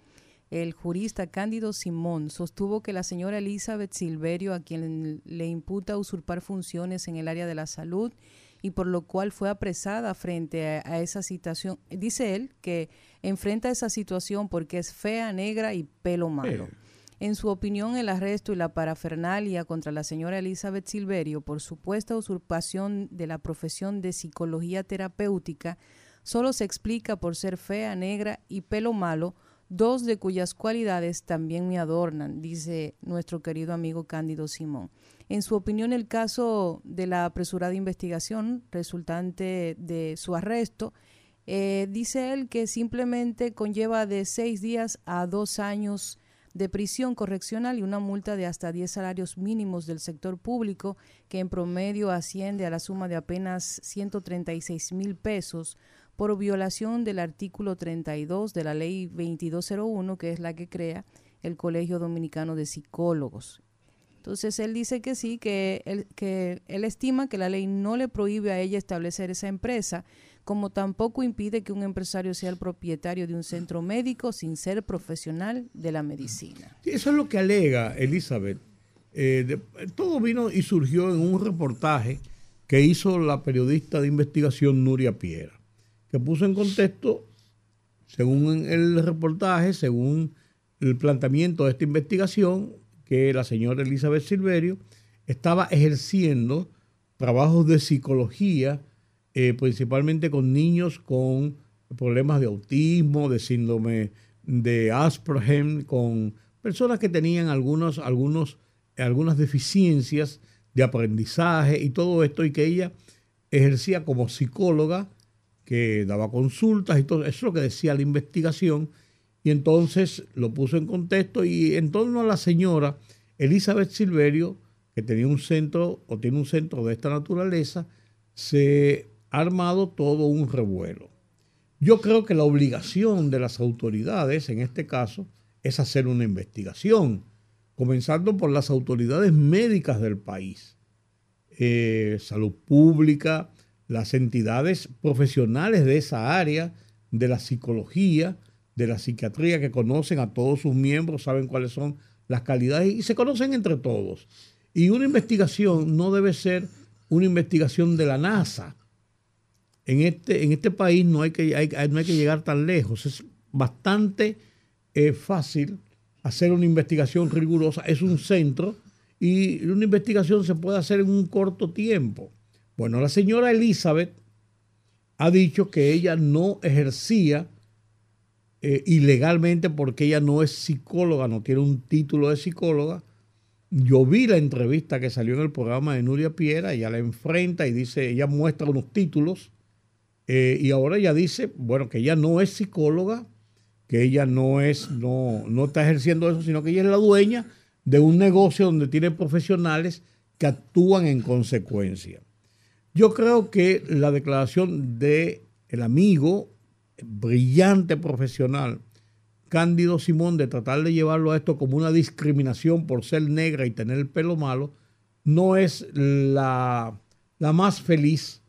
el jurista Cándido Simón, sostuvo que la señora Elizabeth Silverio, a quien le imputa usurpar funciones en el área de la salud, y por lo cual fue apresada frente a, esa situación. Dice él que enfrenta esa situación porque es fea, negra y pelo malo. En su opinión, el arresto y la parafernalia contra la señora Elizabeth Silverio por supuesta usurpación de la profesión de psicología terapéutica solo se explica por ser fea, negra y pelo malo, dos de cuyas cualidades también me adornan, dice nuestro querido amigo Cándido Simón. En su opinión, el caso de la apresurada investigación resultante de su arresto, eh, dice él que simplemente conlleva de seis días a dos años de prisión correccional y una multa de hasta 10 salarios mínimos del sector público, que en promedio asciende a la suma de apenas 136 mil pesos por violación del artículo 32 de la ley 2201, que es la que crea el Colegio Dominicano de Psicólogos. Entonces él dice que sí, que él, que él estima que la ley no le prohíbe a ella establecer esa empresa, como tampoco impide que un empresario sea el propietario de un centro médico sin ser profesional de la medicina. Eso es lo que alega Elizabeth. Eh, todo vino y surgió en un reportaje que hizo la periodista de investigación Nuria Piera, que puso en contexto, según el reportaje, según el planteamiento de esta investigación, que la señora Elizabeth Silverio estaba ejerciendo trabajos de psicología, eh, principalmente con niños con problemas de autismo, de síndrome de Asperger, con personas que tenían algunos, algunos, algunas deficiencias de aprendizaje y todo esto, y que ella ejercía como psicóloga, que daba consultas y todo eso es lo que decía la investigación, y entonces lo puso en contexto y en torno a la señora Elizabeth Silverio, que tenía un centro o tiene un centro de esta naturaleza, se ha armado todo un revuelo. Yo creo que la obligación de las autoridades, en este caso, es hacer una investigación, comenzando por las autoridades médicas del país, eh, salud pública, las entidades profesionales de esa área, de la psicología, de la psiquiatría que conocen a todos sus miembros, saben cuáles son las calidades y se conocen entre todos. Y una investigación no debe ser una investigación de la NASA. En este, en este país no hay, que, no hay que llegar tan lejos. Es bastante eh, fácil hacer una investigación rigurosa. Es un centro y una investigación se puede hacer en un corto tiempo. Bueno, la señora Elizabeth ha dicho que ella no ejercía eh, ilegalmente porque ella no es psicóloga, no tiene un título de psicóloga. Yo vi la entrevista que salió en el programa de Nuria Piera, ella la enfrenta y dice, ella muestra unos títulos eh, y ahora ella dice, bueno, que ella no es psicóloga, que ella no es, no, no está ejerciendo eso, sino que ella es la dueña de un negocio donde tiene profesionales que actúan en consecuencia. Yo creo que la declaración de el amigo brillante profesional, Cándido Simón, de tratar de llevarlo a esto como una discriminación por ser negra y tener el pelo malo, no es la, la más feliz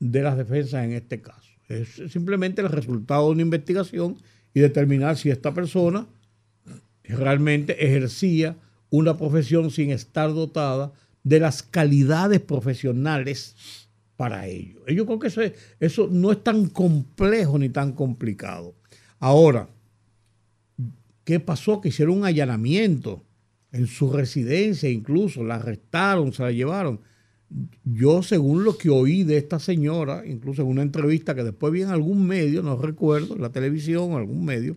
de las defensas en este caso. Es simplemente el resultado de una investigación y determinar si esta persona realmente ejercía una profesión sin estar dotada de las calidades profesionales para ello. Yo creo que eso, eso no es tan complejo ni tan complicado. Ahora, ¿qué pasó? Que hicieron un allanamiento en su residencia, incluso la arrestaron, se la llevaron. Yo según lo que oí de esta señora, incluso en una entrevista que después vi en algún medio, no recuerdo, en la televisión, en algún medio,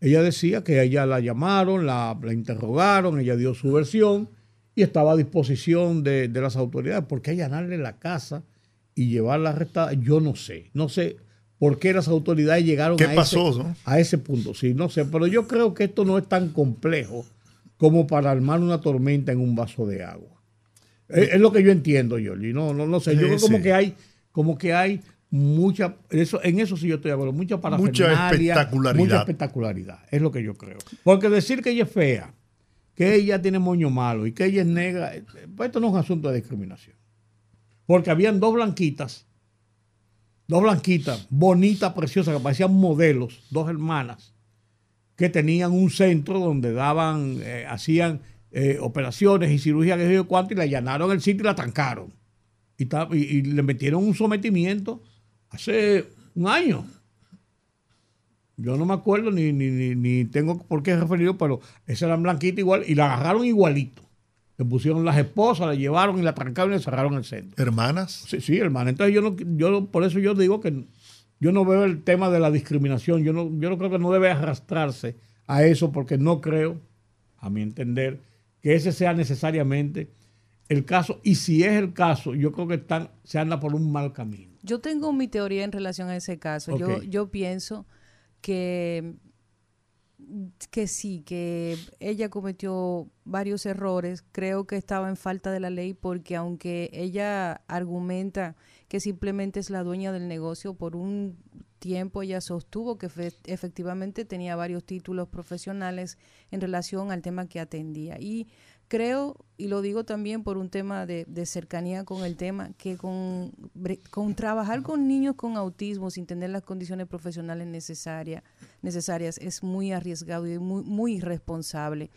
ella decía que ella la llamaron, la, interrogaron, ella dio su versión y estaba a disposición de, las autoridades. ¿Por qué allanarle la casa y llevarla arrestada? Yo no sé. No sé por qué las autoridades llegaron a, ese, a ese punto. Sí, no sé. Pero yo creo que esto no es tan complejo como para armar una tormenta en un vaso de agua. Es, lo que yo entiendo, Yoli. No, no, no sé. Yo creo como que hay, como que hay mucha, eso, en eso sí yo estoy de acuerdo, mucha Mucha espectacularidad. Mucha espectacularidad, es lo que yo creo. Porque decir que ella es fea, que ella tiene moño malo y que ella es negra, eh, pues esto no es un asunto de discriminación. Porque habían dos blanquitas, dos blanquitas, bonitas, preciosas, que parecían modelos, dos hermanas, que tenían un centro donde daban, eh, hacían eh, operaciones y cirugía, que sé yo cuánto, y le allanaron el sitio y la trancaron. Y, y, le metieron un sometimiento hace un año. Yo no me acuerdo ni, ni, ni, tengo por qué referirlo, pero esa era blanquita igual y la agarraron igualito. Le pusieron las esposas, la llevaron y la trancaron y le cerraron el centro. ¿Hermanas? Sí, sí, hermanas. Entonces yo no, yo por eso yo digo que yo no veo el tema de la discriminación. Yo no, yo no creo que no debe arrastrarse a eso porque no creo, a mi entender, que ese sea necesariamente el caso. Y si es el caso, yo creo que están, se anda por un mal camino. Yo tengo mi teoría en relación a ese caso. Yo, yo pienso que, que sí, que ella cometió varios errores. Creo que estaba en falta de la ley porque aunque ella argumenta que simplemente es la dueña del negocio, por un tiempo ella sostuvo que efectivamente tenía varios títulos profesionales en relación al tema que atendía. Y creo, y lo digo también por un tema de, cercanía con el tema, que con, con, trabajar con niños con autismo sin tener las condiciones profesionales necesarias, necesarias es muy arriesgado y muy, muy irresponsable.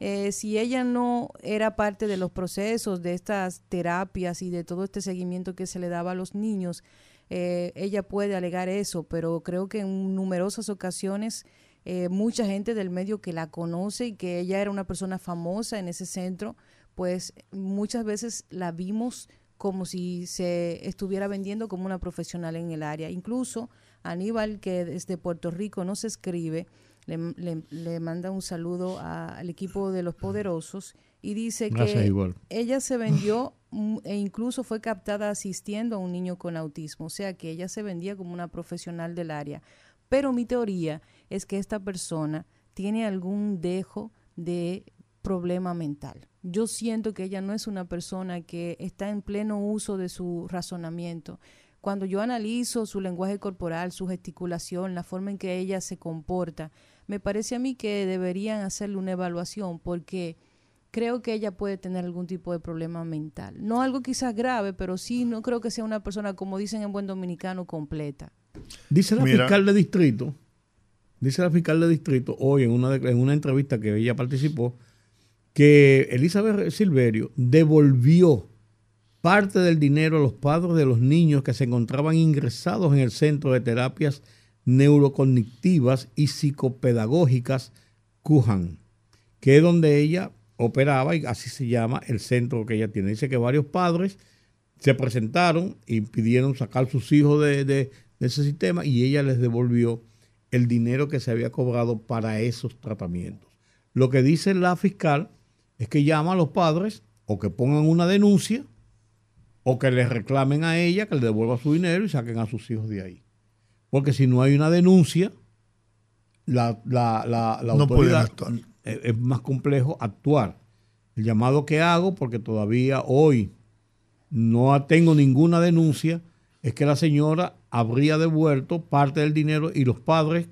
Eh, si ella no era parte de los procesos, de estas terapias y de todo este seguimiento que se le daba a los niños, eh, ella puede alegar eso, pero creo que en numerosas ocasiones eh, mucha gente del medio que la conoce y que ella era una persona famosa en ese centro, pues muchas veces la vimos como si se estuviera vendiendo como una profesional en el área. Incluso Aníbal, que desde Puerto Rico no se escribe, le, manda un saludo al equipo de los poderosos y dice que ella se vendió e incluso fue captada asistiendo a un niño con autismo, o sea que ella se vendía como una profesional del área. Pero mi teoría es que esta persona tiene algún dejo de problema mental. Yo siento que ella no es una persona que está en pleno uso de su razonamiento. Cuando yo analizo su lenguaje corporal, su gesticulación, la forma en que ella se comporta, me parece a mí que deberían hacerle una evaluación porque creo que ella puede tener algún tipo de problema mental. No algo quizás grave, pero sí no creo que sea una persona, como dicen en buen dominicano, completa. Dice la fiscal de distrito, dice la fiscal de distrito hoy en una, en una entrevista que ella participó, que Elizabeth Silverio devolvió parte del dinero a los padres de los niños que se encontraban ingresados en el centro de terapias neurocognitivas y psicopedagógicas Kuhan, que es donde ella operaba y así se llama el centro que ella tiene. Dice que varios padres se presentaron y pidieron sacar sus hijos de, ese sistema y ella les devolvió el dinero que se había cobrado para esos tratamientos. Lo que dice la fiscal es que llama a los padres o que pongan una denuncia o que les reclamen a ella que le devuelva su dinero y saquen a sus hijos de ahí. Porque si no hay una denuncia, la, la, autoridad es más complejo actuar. El llamado que hago, porque todavía hoy no tengo ninguna denuncia, es que la señora habría devuelto parte del dinero y los padres,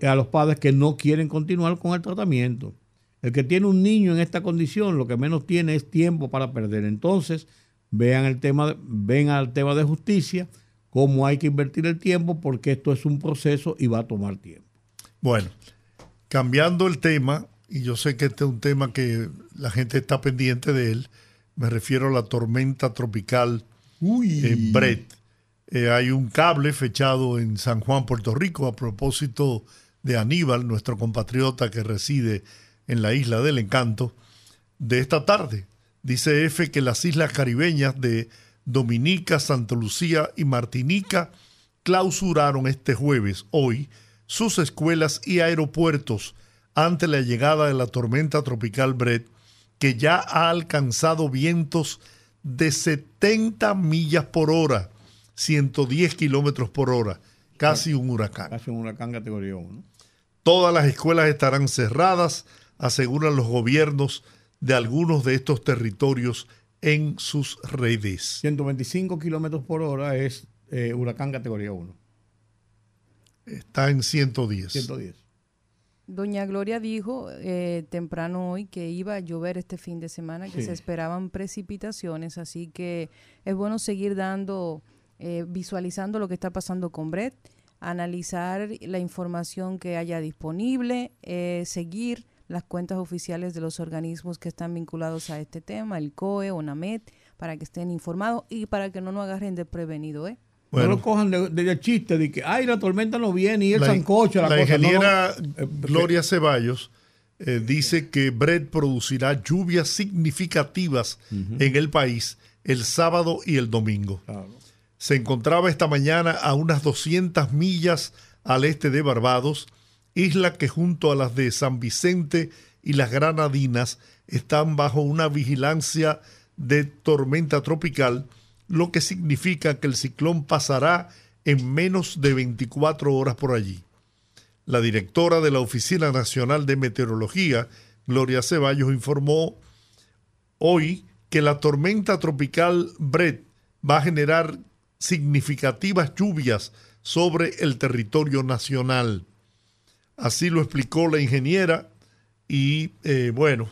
a los padres que no quieren continuar con el tratamiento. El que tiene un niño en esta condición, lo que menos tiene es tiempo para perder. Entonces, vean el tema, ven al tema de justicia, cómo hay que invertir el tiempo, porque esto es un proceso y va a tomar tiempo. Bueno, cambiando el tema, y yo sé que este es un tema que la gente está pendiente de él, me refiero a la tormenta tropical en Brett. Eh, hay un cable fechado en San Juan, Puerto Rico, a propósito de Aníbal, nuestro compatriota que reside en la isla del encanto, de esta tarde. Dice F que las islas caribeñas de Dominica, Santa Lucía y Martinica clausuraron este jueves, hoy, sus escuelas y aeropuertos ante la llegada de la tormenta tropical Brett, que ya ha alcanzado vientos de 70 millas por hora, 110 kilómetros por hora, casi un huracán. Casi un huracán categoría 1. Todas las escuelas estarán cerradas, aseguran los gobiernos de algunos de estos territorios en sus redes. 125 kilómetros por hora es eh, huracán categoría 1. Está en 110. 110. Doña Gloria dijo eh, temprano hoy que iba a llover este fin de semana, que se esperaban precipitaciones, así que es bueno seguir dando, eh, visualizando lo que está pasando con Brett, analizar la información que haya disponible, eh, seguir las cuentas oficiales de los organismos que están vinculados a este tema, el COE, ONAMED, para que estén informados y para que no nos agarren desprevenido, ¿eh? no lo cojan de, chiste de que, ay, la tormenta no viene y el sancocho. La, ingeniera eh, Gloria Ceballos eh, dice que Brett producirá lluvias significativas en el país el sábado y el domingo. Se encontraba esta mañana a unas 200 millas al este de Barbados, isla que junto a las de San Vicente y las Granadinas están bajo una vigilancia de tormenta tropical lo que significa que el ciclón pasará en menos de 24 horas por allí. La directora de la Oficina Nacional de Meteorología, Gloria Ceballos, informó hoy que la tormenta tropical Brett va a generar significativas lluvias sobre el territorio nacional. Así lo explicó la ingeniera y eh, bueno,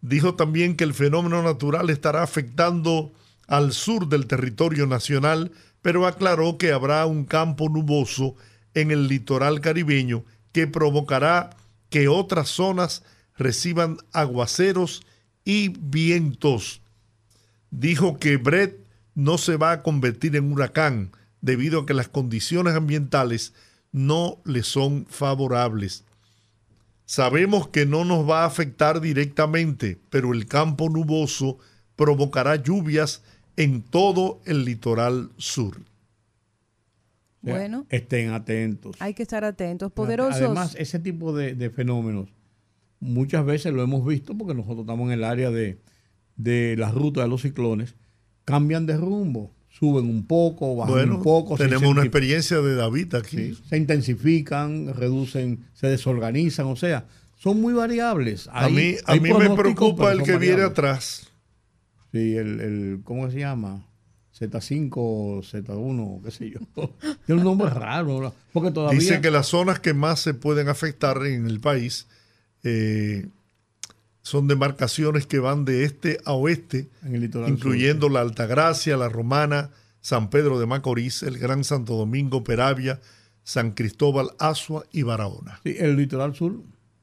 dijo también que el fenómeno natural estará afectando al sur del territorio nacional, pero aclaró que habrá un campo nuboso en el litoral caribeño que provocará que otras zonas reciban aguaceros y vientos. Dijo que Brett no se va a convertir en huracán debido a que las condiciones ambientales no le son favorables. Sabemos que no nos va a afectar directamente, pero el campo nuboso provocará lluvias en todo el litoral sur. Bueno, estén atentos. Hay que estar atentos, poderosos. Además, ese tipo de, fenómenos muchas veces lo hemos visto porque nosotros estamos en el área de, de las rutas de los ciclones, cambian de rumbo, suben un poco, bajan un poco. Tenemos una experiencia de David aquí. se intensifican, reducen, se desorganizan, o sea, son muy variables. a mí, a mí me preocupa el que viene atrás. Sí, el, el ¿cómo se llama? Z5, Z1, qué sé yo. Tiene un nombre raro, porque todavía... Dice que las zonas que más se pueden afectar en el país eh, son demarcaciones que van de este a oeste, incluyendo la Altagracia, la Romana, San Pedro de Macorís, el Gran Santo Domingo, Peravia, San Cristóbal, Asua y Barahona. Sí, el litoral sur,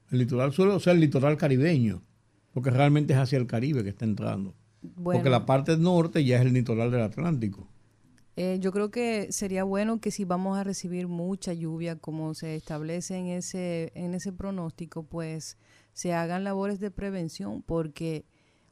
el litoral sur, o sea, el litoral caribeño, porque realmente es hacia el Caribe que está entrando. Porque la parte norte ya es el litoral del Atlántico. Eh, yo creo que sería bueno que si vamos a recibir mucha lluvia, como se establece en ese, en ese pronóstico, pues se hagan labores de prevención, porque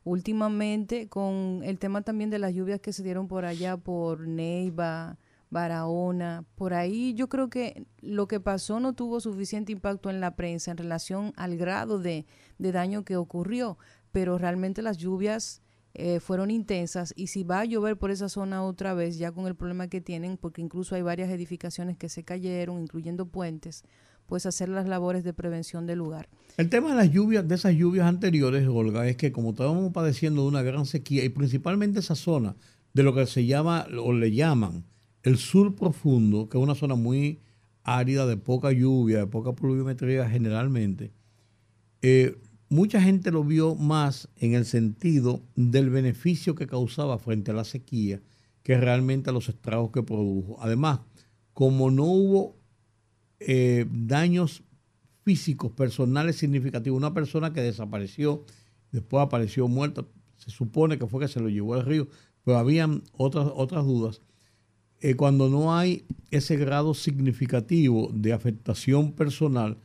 últimamente con el tema también de las lluvias que se dieron por allá, por Neiva, Barahona, por ahí yo creo que lo que pasó no tuvo suficiente impacto en la prensa en relación al grado de, de daño que ocurrió, pero realmente las lluvias eh, fueron intensas y si va a llover por esa zona otra vez, ya con el problema que tienen, porque incluso hay varias edificaciones que se cayeron, incluyendo puentes, pues hacer las labores de prevención del lugar. El tema de las lluvias, de esas lluvias anteriores, Olga, es que como estábamos padeciendo de una gran sequía y principalmente esa zona de lo que se llama o le llaman el sur profundo, que es una zona muy árida, de poca lluvia, de poca pluviometría generalmente, eh, mucha gente lo vio más en el sentido del beneficio que causaba frente a la sequía que realmente a los estragos que produjo. Además, como no hubo eh, daños físicos, personales significativos, una persona que desapareció, después apareció muerta, se supone que fue que se lo llevó al río, pero habían otras, otras dudas. Eh, cuando no hay ese grado significativo de afectación personal,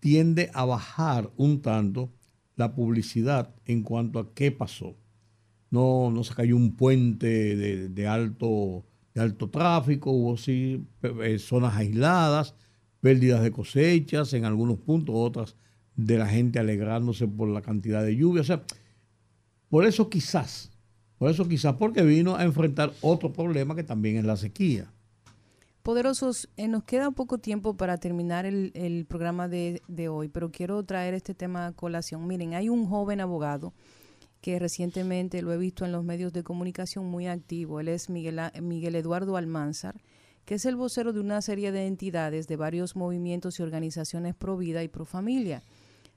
tiende a bajar un tanto la publicidad en cuanto a qué pasó. no, no se cayó un puente de, alto, de alto tráfico, hubo sí eh, zonas aisladas, pérdidas de cosechas en algunos puntos, otras de la gente alegrándose por la cantidad de lluvia. O sea, por eso quizás, por eso quizás, porque vino a enfrentar otro problema que también es la sequía. Poderosos, eh, nos queda poco tiempo para terminar el, programa de, de, hoy, pero quiero traer este tema a colación. Miren, hay un joven abogado que recientemente lo he visto en los medios de comunicación muy activo. Él es Miguel, Miguel Eduardo Almanzar, que es el vocero de una serie de entidades de varios movimientos y organizaciones pro vida y pro familia.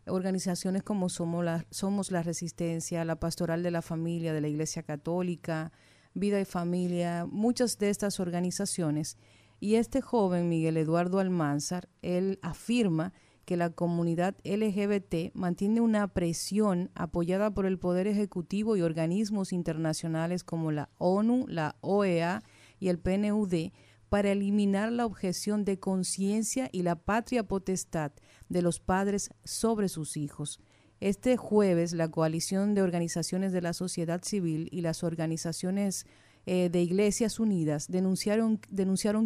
Organizaciones como Somos la, Somos la Resistencia, la Pastoral de la Familia de la Iglesia Católica, Vida y Familia, muchas de estas organizaciones. Y este joven, Miguel Eduardo Almanzar, él afirma que la comunidad LGBT mantiene una presión apoyada por el Poder Ejecutivo y organismos internacionales como la ONU, la OEA y el PNUD para eliminar la objeción de conciencia y la patria potestad de los padres sobre sus hijos. Este jueves, la coalición de organizaciones de la sociedad civil y las organizaciones eh, de Iglesias Unidas denunciaron,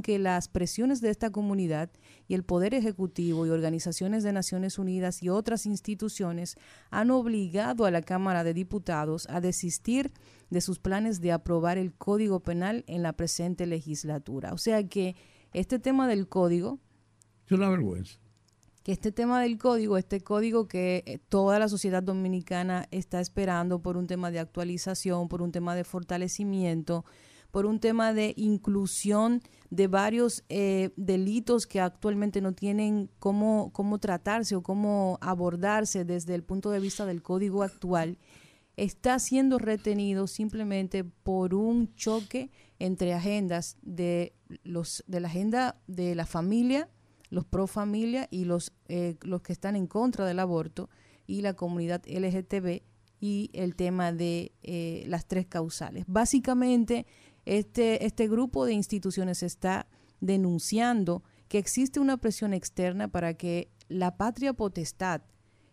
que las presiones de esta comunidad y el Poder Ejecutivo y organizaciones de Naciones Unidas y otras instituciones han obligado a la Cámara de Diputados a desistir de sus planes de aprobar el Código Penal en la presente legislatura. O sea que este tema del código... Es una vergüenza que este tema del código, este código que eh, toda la sociedad dominicana está esperando por un tema de actualización, por un tema de fortalecimiento, por un tema de inclusión de varios eh, delitos que actualmente no tienen cómo, cómo tratarse o cómo abordarse desde el punto de vista del código actual, está siendo retenido simplemente por un choque entre agendas de los de la agenda de la familia los pro familia y los, eh, los que están en contra del aborto y la comunidad LGTB y el tema de eh, las tres causales. Básicamente, este, este grupo de instituciones está denunciando que existe una presión externa para que la patria potestad,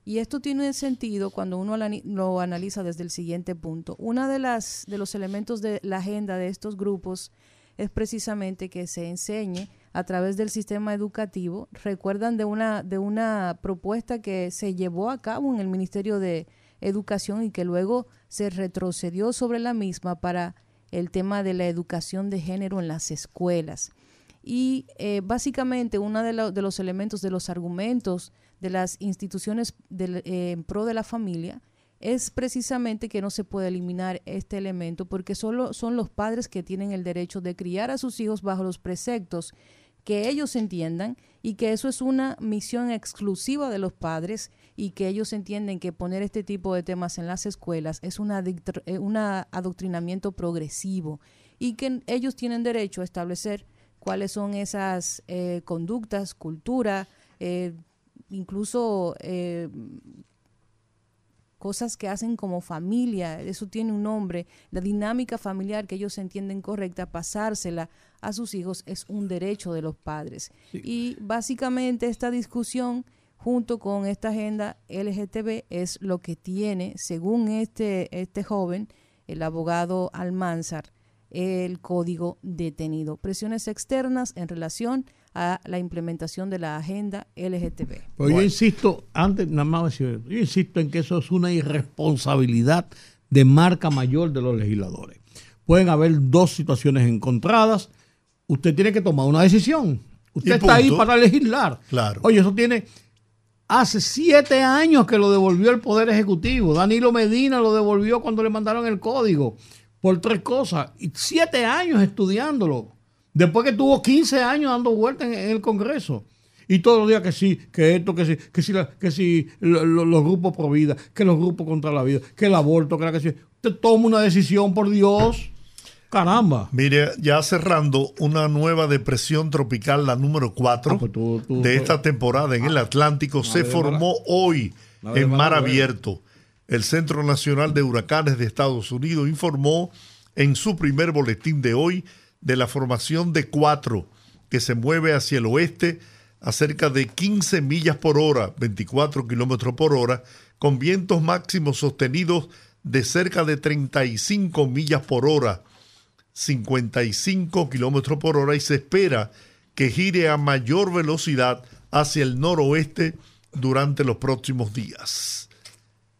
y esto tiene sentido cuando uno lo analiza desde el siguiente punto. Uno de, las, de los elementos de la agenda de estos grupos es precisamente que se enseñe a través del sistema educativo. Recuerdan de una, de una propuesta que se llevó a cabo en el Ministerio de Educación y que luego se retrocedió sobre la misma para el tema de la educación de género en las escuelas. Y eh, básicamente uno de, de, los elementos, de los argumentos de las instituciones eh, en pro de la familia es precisamente que no se puede eliminar este elemento porque solo son los padres que tienen el derecho de criar a sus hijos bajo los preceptos que ellos entiendan y que eso es una misión exclusiva de los padres y que ellos entienden que poner este tipo de temas en las escuelas es una eh, un adoctrinamiento progresivo y que ellos tienen derecho a establecer cuáles son esas eh, conductas, cultura, eh, incluso cosas que hacen como familia, eso tiene un nombre, la dinámica familiar que ellos entienden correcta, pasársela a sus hijos es un derecho de los padres. Y básicamente esta discusión junto con esta agenda LGTB es lo que tiene, según este, este joven, el abogado Almanzar, el código detenido. Presiones externas en relación a la implementación de la agenda LGTB. Pues yo insisto, antes nada más yo insisto en que eso es una irresponsabilidad de marca mayor de los legisladores. Pueden haber dos situaciones encontradas. Usted tiene que tomar una decisión. Usted está ahí para legislar. Claro. Oye, eso tiene hace siete años que lo devolvió el Poder Ejecutivo. Danilo Medina lo devolvió cuando le mandaron el código por tres cosas. Y siete años estudiándolo. Después que tuvo 15 años dando vueltas en, el Congreso. Y todos los días que sí, que esto, que sí, que sí, que sí los grupos pro vida, que los grupos contra la vida, que el aborto, que la que sí. Usted toma una decisión, por Dios. Caramba. Mire, ya cerrando una nueva depresión tropical, la número 4 ah, pues de esta temporada en el ah, Atlántico, se formó hoy en mar abierto. El Centro Nacional de Huracanes de Estados Unidos informó en su primer boletín de hoy de la formación de cuatro que se mueve hacia el oeste a cerca de 15 millas por hora, 24 kilómetros por hora, con vientos máximos sostenidos de cerca de 35 millas por hora, 55 kilómetros por hora, y se espera que gire a mayor velocidad hacia el noroeste durante los próximos días.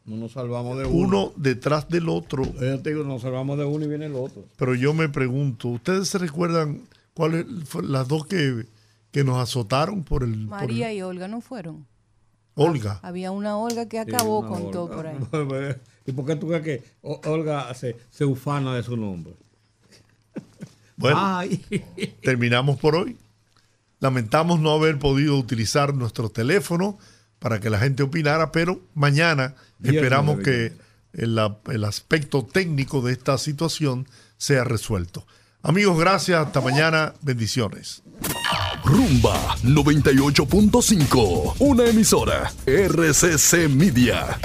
No nos salvamos de uno. Uno detrás del otro. Yo te digo, nos salvamos de uno y viene el otro. Pero yo me pregunto, ¿ustedes se recuerdan cuáles fueron las dos que, que nos azotaron por el... María y Olga no fueron. Olga. Había una Olga que acabó con todo por ahí. ¿Y por qué tú crees que Olga se, se ufana de su nombre? Bueno, terminamos por hoy. Lamentamos no haber podido utilizar nuestro teléfono para que la gente opinara, pero mañana esperamos que el, el aspecto técnico de esta situación sea resuelto. Amigos, gracias. Hasta mañana. Bendiciones. Rumba 98.5. Una emisora. RCC Media.